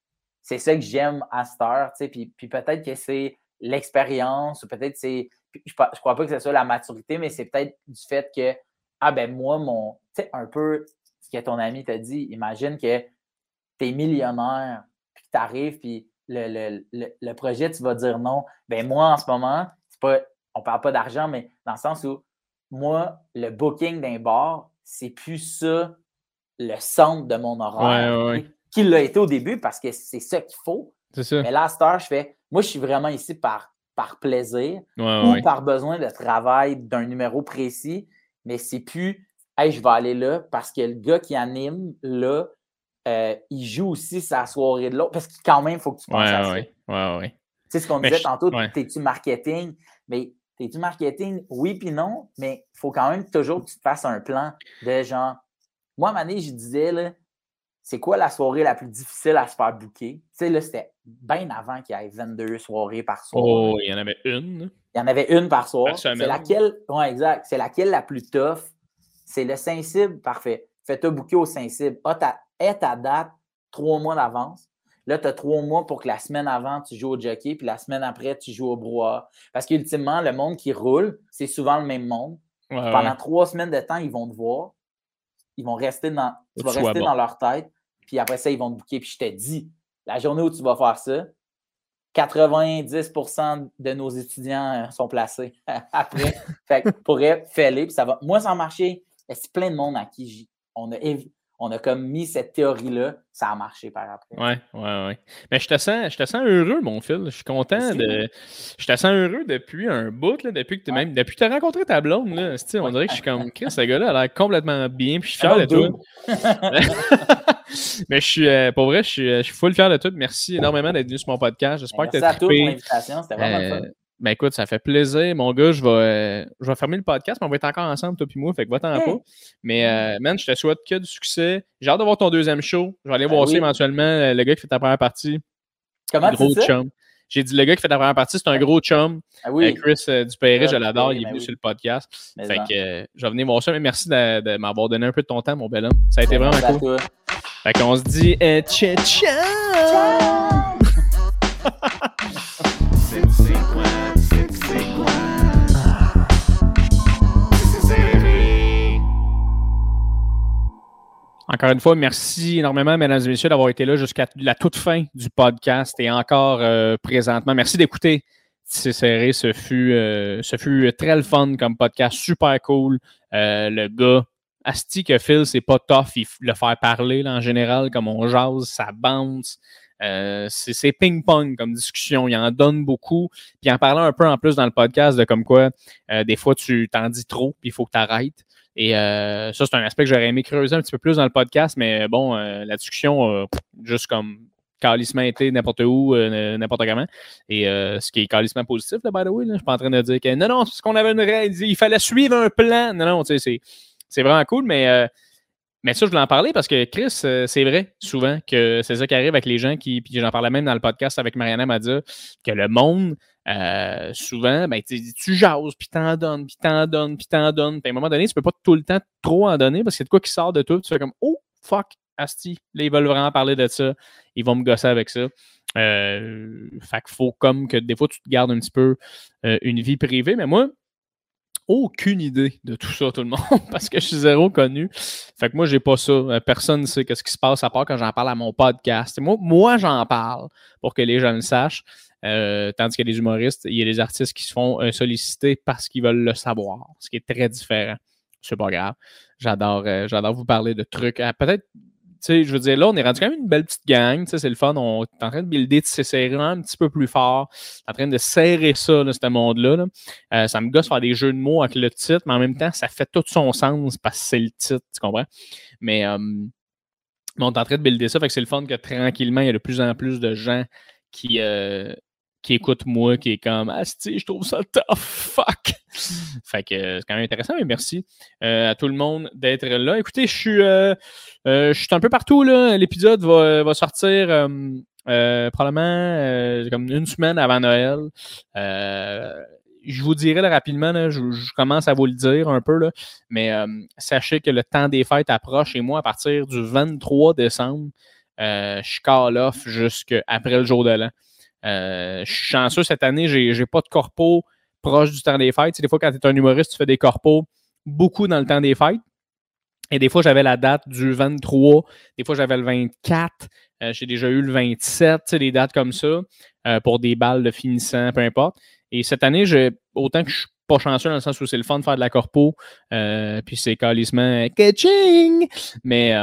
[SPEAKER 2] c'est ça que j'aime à cette heure, tu sais, puis, puis peut-être que c'est l'expérience, ou peut-être c'est, je, je crois pas que ce soit la maturité, mais c'est peut-être du fait que, ah ben moi, mon, tu sais, un peu ce que ton ami t'a dit, imagine que tu es millionnaire, puis que tu arrives, puis le, le- le- le projet, tu vas dire non. Ben moi, en ce moment, pas, on parle pas d'argent, mais dans le sens où moi, le booking d'un bar, c'est plus ça le centre de mon horaire.
[SPEAKER 1] Ouais, ouais.
[SPEAKER 2] Qui l'a été au début parce que c'est ça qu'il faut.
[SPEAKER 1] C'est ça.
[SPEAKER 2] Mais là, à cette heure, je fais. Moi, je suis vraiment ici par, par plaisir
[SPEAKER 1] Ouais,
[SPEAKER 2] ou par besoin de travail d'un numéro précis, mais c'est plus Hey, je vais aller là parce que le gars qui anime là, euh, il joue aussi sa soirée de l'autre. Parce que quand même, il faut que tu penses à ça.
[SPEAKER 1] ouais. Ouais, ouais.
[SPEAKER 2] Tu sais ce qu'on disait
[SPEAKER 1] je-
[SPEAKER 2] tantôt, t'es-tu marketing? Mais t'es-tu marketing? Oui puis non, mais il faut quand même toujours que tu te fasses un plan de genre. Moi, à un moment donné, je disais, c'est quoi la soirée la plus difficile à se faire booker? Tu sais, là, c'était bien avant qu'il y ait 22 soirées par soir.
[SPEAKER 1] Oh, il y en avait une.
[SPEAKER 2] Il y en avait une par soir. C'est laquelle, ouais, exact. C'est laquelle la plus tough? C'est le Saint-Cible, parfait. Fais-toi booker au Saint-Cible. Ah, ta, aie ta date trois mois d'avance. Là, tu as trois mois pour que la semaine avant, tu joues au jockey, puis la semaine après, tu joues au brouhaha. Parce qu'ultimement, le monde qui roule, c'est souvent le même monde.
[SPEAKER 1] Ouais,
[SPEAKER 2] Pendant
[SPEAKER 1] ouais.
[SPEAKER 2] trois semaines de temps, ils vont te voir. Ils vont rester dans, tu vas rester
[SPEAKER 1] bon.
[SPEAKER 2] dans leur tête. Puis après ça, ils vont te booker. Puis je te dis, la journée où tu vas faire ça, 90% de nos étudiants euh, sont placés après. fait que pourrait fêler, puis ça va. Moi, sans marcher, c'est plein de monde à qui j'y- on a, on a comme mis cette théorie-là, ça a marché par après.
[SPEAKER 1] Ouais, ouais, ouais. Mais je te sens, je te sens heureux, mon Phil. Je suis content
[SPEAKER 2] Merci,
[SPEAKER 1] de. Je te sens heureux depuis un bout, là, depuis que tu
[SPEAKER 2] Ouais.
[SPEAKER 1] même depuis que tu as rencontré ta blonde. Là, on dirait que je suis comme Chris, ce gars-là a l'air complètement bien, puis je suis fier de toi.
[SPEAKER 2] dude.
[SPEAKER 1] Mais je suis, euh, pour vrai, je suis, euh, je suis full fier de toi. Merci énormément d'être venu sur mon podcast. J'espère que tu
[SPEAKER 2] Merci
[SPEAKER 1] as
[SPEAKER 2] à toi pour l'invitation, c'était vraiment
[SPEAKER 1] Euh,
[SPEAKER 2] fun.
[SPEAKER 1] Ben écoute, ça fait plaisir. Mon gars, je vais, euh, je vais fermer le podcast, mais on va être encore ensemble, toi et moi, fait que va-t'en
[SPEAKER 2] Hey.
[SPEAKER 1] pas. Mais euh, man, je te souhaite que du succès. J'ai hâte de voir ton deuxième show. Je vais aller
[SPEAKER 2] Ben
[SPEAKER 1] voir ça éventuellement. euh, Le gars qui fait ta première partie,
[SPEAKER 2] Comment tu
[SPEAKER 1] gros chum. J'ai dit le gars qui fait ta première partie, c'est un gros chum.
[SPEAKER 2] Ah
[SPEAKER 1] Euh,
[SPEAKER 2] oui,
[SPEAKER 1] Chris euh, Dupéry, je
[SPEAKER 2] Ah,
[SPEAKER 1] l'adore, il est
[SPEAKER 2] ben
[SPEAKER 1] venu
[SPEAKER 2] oui.
[SPEAKER 1] sur le podcast.
[SPEAKER 2] mais
[SPEAKER 1] Fait que euh, je vais venir voir ça, mais merci de, de m'avoir donné un peu de ton temps, mon bel homme. Ça a été
[SPEAKER 2] Merci
[SPEAKER 1] vraiment cool.
[SPEAKER 2] toi.
[SPEAKER 1] Fait qu'on se dit euh, tcha tcha! Encore une fois, merci énormément, mesdames et messieurs, d'avoir été là jusqu'à la toute fin du podcast et encore euh, présentement. Merci d'écouter. C'est serré, ce fut, euh, ce fut très le fun comme podcast, super cool. Euh, le gars, Asti que Phil, c'est pas tough, il le faire parler en général, comme on jase, ça bounce. Euh, c'est c'est ping-pong comme discussion, il en donne beaucoup. Puis en parlant un peu en plus dans le podcast de comme quoi, euh, des fois tu t'en dis trop, puis il faut que tu arrêtes. Et euh, ça, c'est un aspect que j'aurais aimé creuser un petit peu plus dans le podcast, mais bon, euh, la discussion, euh, juste comme calissement été n'importe où, euh, n'importe comment. Et euh, ce qui est calissement positif, là, by the way, là, je suis pas en train de dire que non, non, c'est parce qu'on avait une règle, il fallait suivre un plan. Non, non, tu sais, c'est, vraiment cool, mais, euh, mais ça, je voulais en parler parce que Chris, euh, c'est vrai souvent que c'est ça qui arrive avec les gens qui, puis j'en parlais même dans le podcast avec Mariana Madza, que le monde, euh, souvent, ben, tu jases, puis t'en donnes, puis t'en donnes, puis t'en donnes. Puis à un moment donné, tu peux pas tout le temps trop en donner parce qu'il y a de quoi qui sort de toi. Tu fais comme, oh, fuck, Asti. Là, ils veulent vraiment parler de ça. Ils vont me gosser avec ça. Euh, fait qu'il faut comme que des fois, tu te gardes un petit peu euh, une vie privée. Mais moi, aucune idée de tout ça, tout le monde, parce que je suis zéro connu. Fait que moi, j'ai pas ça. Euh, Personne ne sait qu'est-ce qui se passe à part quand j'en parle à mon podcast. Et moi, moi j'en parle pour que les gens le sachent. Euh, tandis a des humoristes, il y a des artistes qui se font euh, solliciter parce qu'ils veulent le savoir, ce qui est très différent. C'est pas grave. J'adore euh, j'adore vous parler de trucs. Peut-être, sais, je veux dire, là, on est rendu quand même une belle petite gang. C'est le fun. On est en train de builder de se serrer un petit peu plus fort. en train de serrer ça, là, ce monde-là. là. Euh, ça me gosse faire des jeux de mots avec le titre, mais en même temps, ça fait tout son sens parce que c'est le titre, tu comprends? Mais, euh, on est en train de builder ça, fait que c'est le fun que tranquillement, il y a de plus en plus de gens qui, euh, qui écoutent moi, qui est comme Ah, si, je trouve ça tough, fuck. fait que c'est quand même intéressant, mais merci euh, à tout le monde d'être là. Écoutez, je suis, euh, euh, un peu partout, là. L'épisode va, sortir. probablement comme une semaine avant Noël. Je vous dirai rapidement, je, commence à vous le dire un peu, là, mais sachez que le temps des fêtes approche et moi, à partir du 23 décembre, je call off jusqu'après le jour de l'an. Euh, je suis chanceux cette année, j'ai pas de corpo proche du temps des fêtes. Des fois, quand tu es un humoriste, tu fais des corpos beaucoup dans le temps des fêtes. Et des fois, j'avais la date du 23, des fois, j'avais le 24, euh, j'ai déjà eu le 27, tu sais, des dates comme ça, euh, pour des balles de finissant, peu importe. Et cette année, autant que je suis pas chanceux dans le sens où c'est le fun de faire de la corpo. puis c'est calissement catching. Mais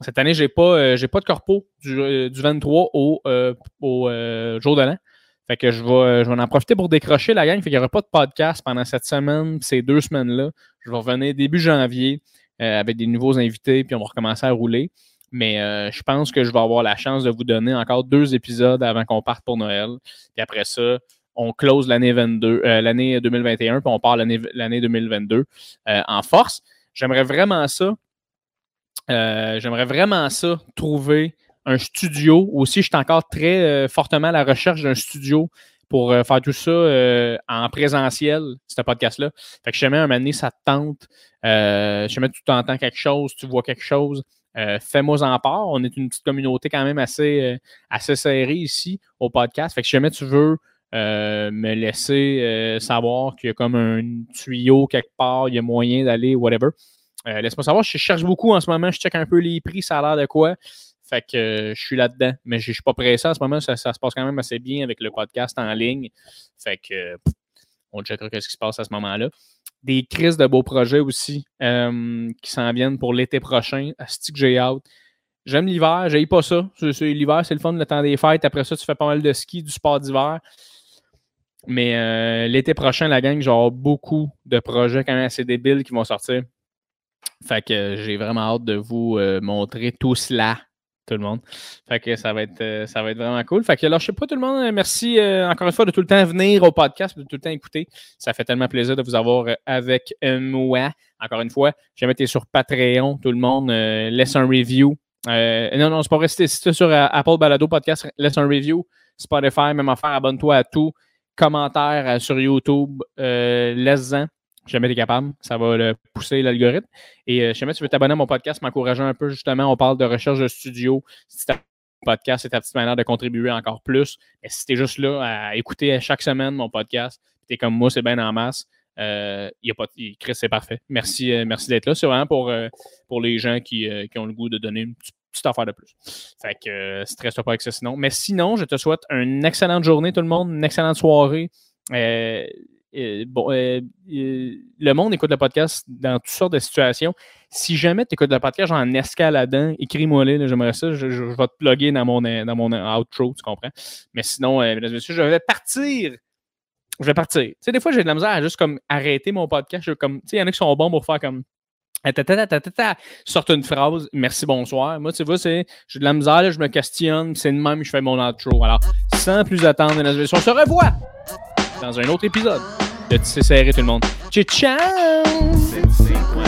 [SPEAKER 1] cette année, j'ai pas, j'ai pas de corpo du, 23 au, au jour de l'an. Fait que je vais, je vais en profiter pour décrocher la gang. Fait qu'il n'y aura pas de podcast pendant cette semaine, ces deux semaines-là. Je vais revenir début janvier avec des nouveaux invités, puis on va recommencer à rouler. Mais euh, je pense que je vais avoir la chance de vous donner encore deux épisodes avant qu'on parte pour Noël. Puis après ça, on close l'année 22, euh, l'année 2021, puis on part l'année 2022 euh, en force. J'aimerais vraiment ça. J'aimerais vraiment ça, trouver un studio. Aussi, je suis encore très fortement à la recherche d'un studio pour faire tout ça en présentiel, ce podcast-là. Fait que je mets un moment donné, ça te tente. je mets tu entends quelque chose, tu vois quelque chose. Euh, fais-moi en part. On est une petite communauté quand même assez, euh, assez serrée ici au podcast. Fait que jamais tu veux euh, me laisser savoir qu'il y a comme un tuyau quelque part, il y a moyen d'aller, whatever. Laisse-moi savoir. Je cherche beaucoup en ce moment. Je check un peu les prix, ça a l'air de quoi. Fait que je suis là-dedans. Mais je ne suis pas pressé en ce moment. Ça, se passe quand même assez bien avec le podcast en ligne. Fait que on checkera ce qui se passe à ce moment-là des crises de beaux projets aussi euh, qui s'en viennent pour l'été prochain. Asti que j'ai. J'aime l'hiver, j'ai pas ça. L'hiver, c'est le fun, le temps des fêtes. Après ça, tu fais pas mal de ski, du sport d'hiver. Mais euh, l'été prochain, la gang, j'ai beaucoup de projets quand même assez débiles qui vont sortir. Fait que j'ai vraiment hâte de vous euh, montrer tout cela tout le monde. Fait que ça va être, euh, ça va être vraiment cool. Fait que alors, je sais pas tout le monde, merci euh, encore une fois de tout le temps venir au podcast, de tout le temps écouter. Ça fait tellement plaisir de vous avoir euh, avec moi. Encore une fois, jamais été sur Patreon, tout le monde, laisse un review. non, non, c'est pas vrai. Si tu sur Apple Balado Podcast, laisse un review. Spotify, même affaire, abonne-toi à tout. Commentaire sur YouTube, laisse-en jamais tu es capable. Ça va le pousser l'algorithme. Et euh, jamais tu veux t'abonner à mon podcast, m'encourager un peu justement. On parle de recherche de studio. Si ta podcast, c'est ta petite manière de contribuer encore plus. Et si tu es juste là à écouter chaque semaine mon podcast, tu es comme moi, c'est bien en masse. Euh, y a pas, Chris, c'est parfait. Merci, euh, merci d'être là. C'est vraiment pour, euh, pour les gens qui, qui, ont le goût de donner une petite, affaire de plus. Fait que stresse pas avec ça sinon. Mais sinon, je te souhaite une excellente journée, tout le monde, une excellente soirée euh, euh, le monde écoute le podcast dans toutes sortes de situations. Si jamais tu écoutes le podcast en escaladant, écris-moi-le, j'aimerais ça, je, vais te plugger dans mon, dans mon outro, tu comprends? Mais sinon, euh, mesdames et messieurs, je vais partir. Je vais partir. Tu sais, des fois, j'ai de la misère à juste comme arrêter mon podcast. Comme, tu sais, il y en a qui sont bons pour faire comme sorte une phrase, merci, bonsoir. Moi, tu vois, c'est, j'ai de la misère, je me questionne, c'est de même je fais mon outro. Alors, sans plus attendre, on se revoit! Dans un autre épisode de Tisser serré tout le monde. Ciao! ciao!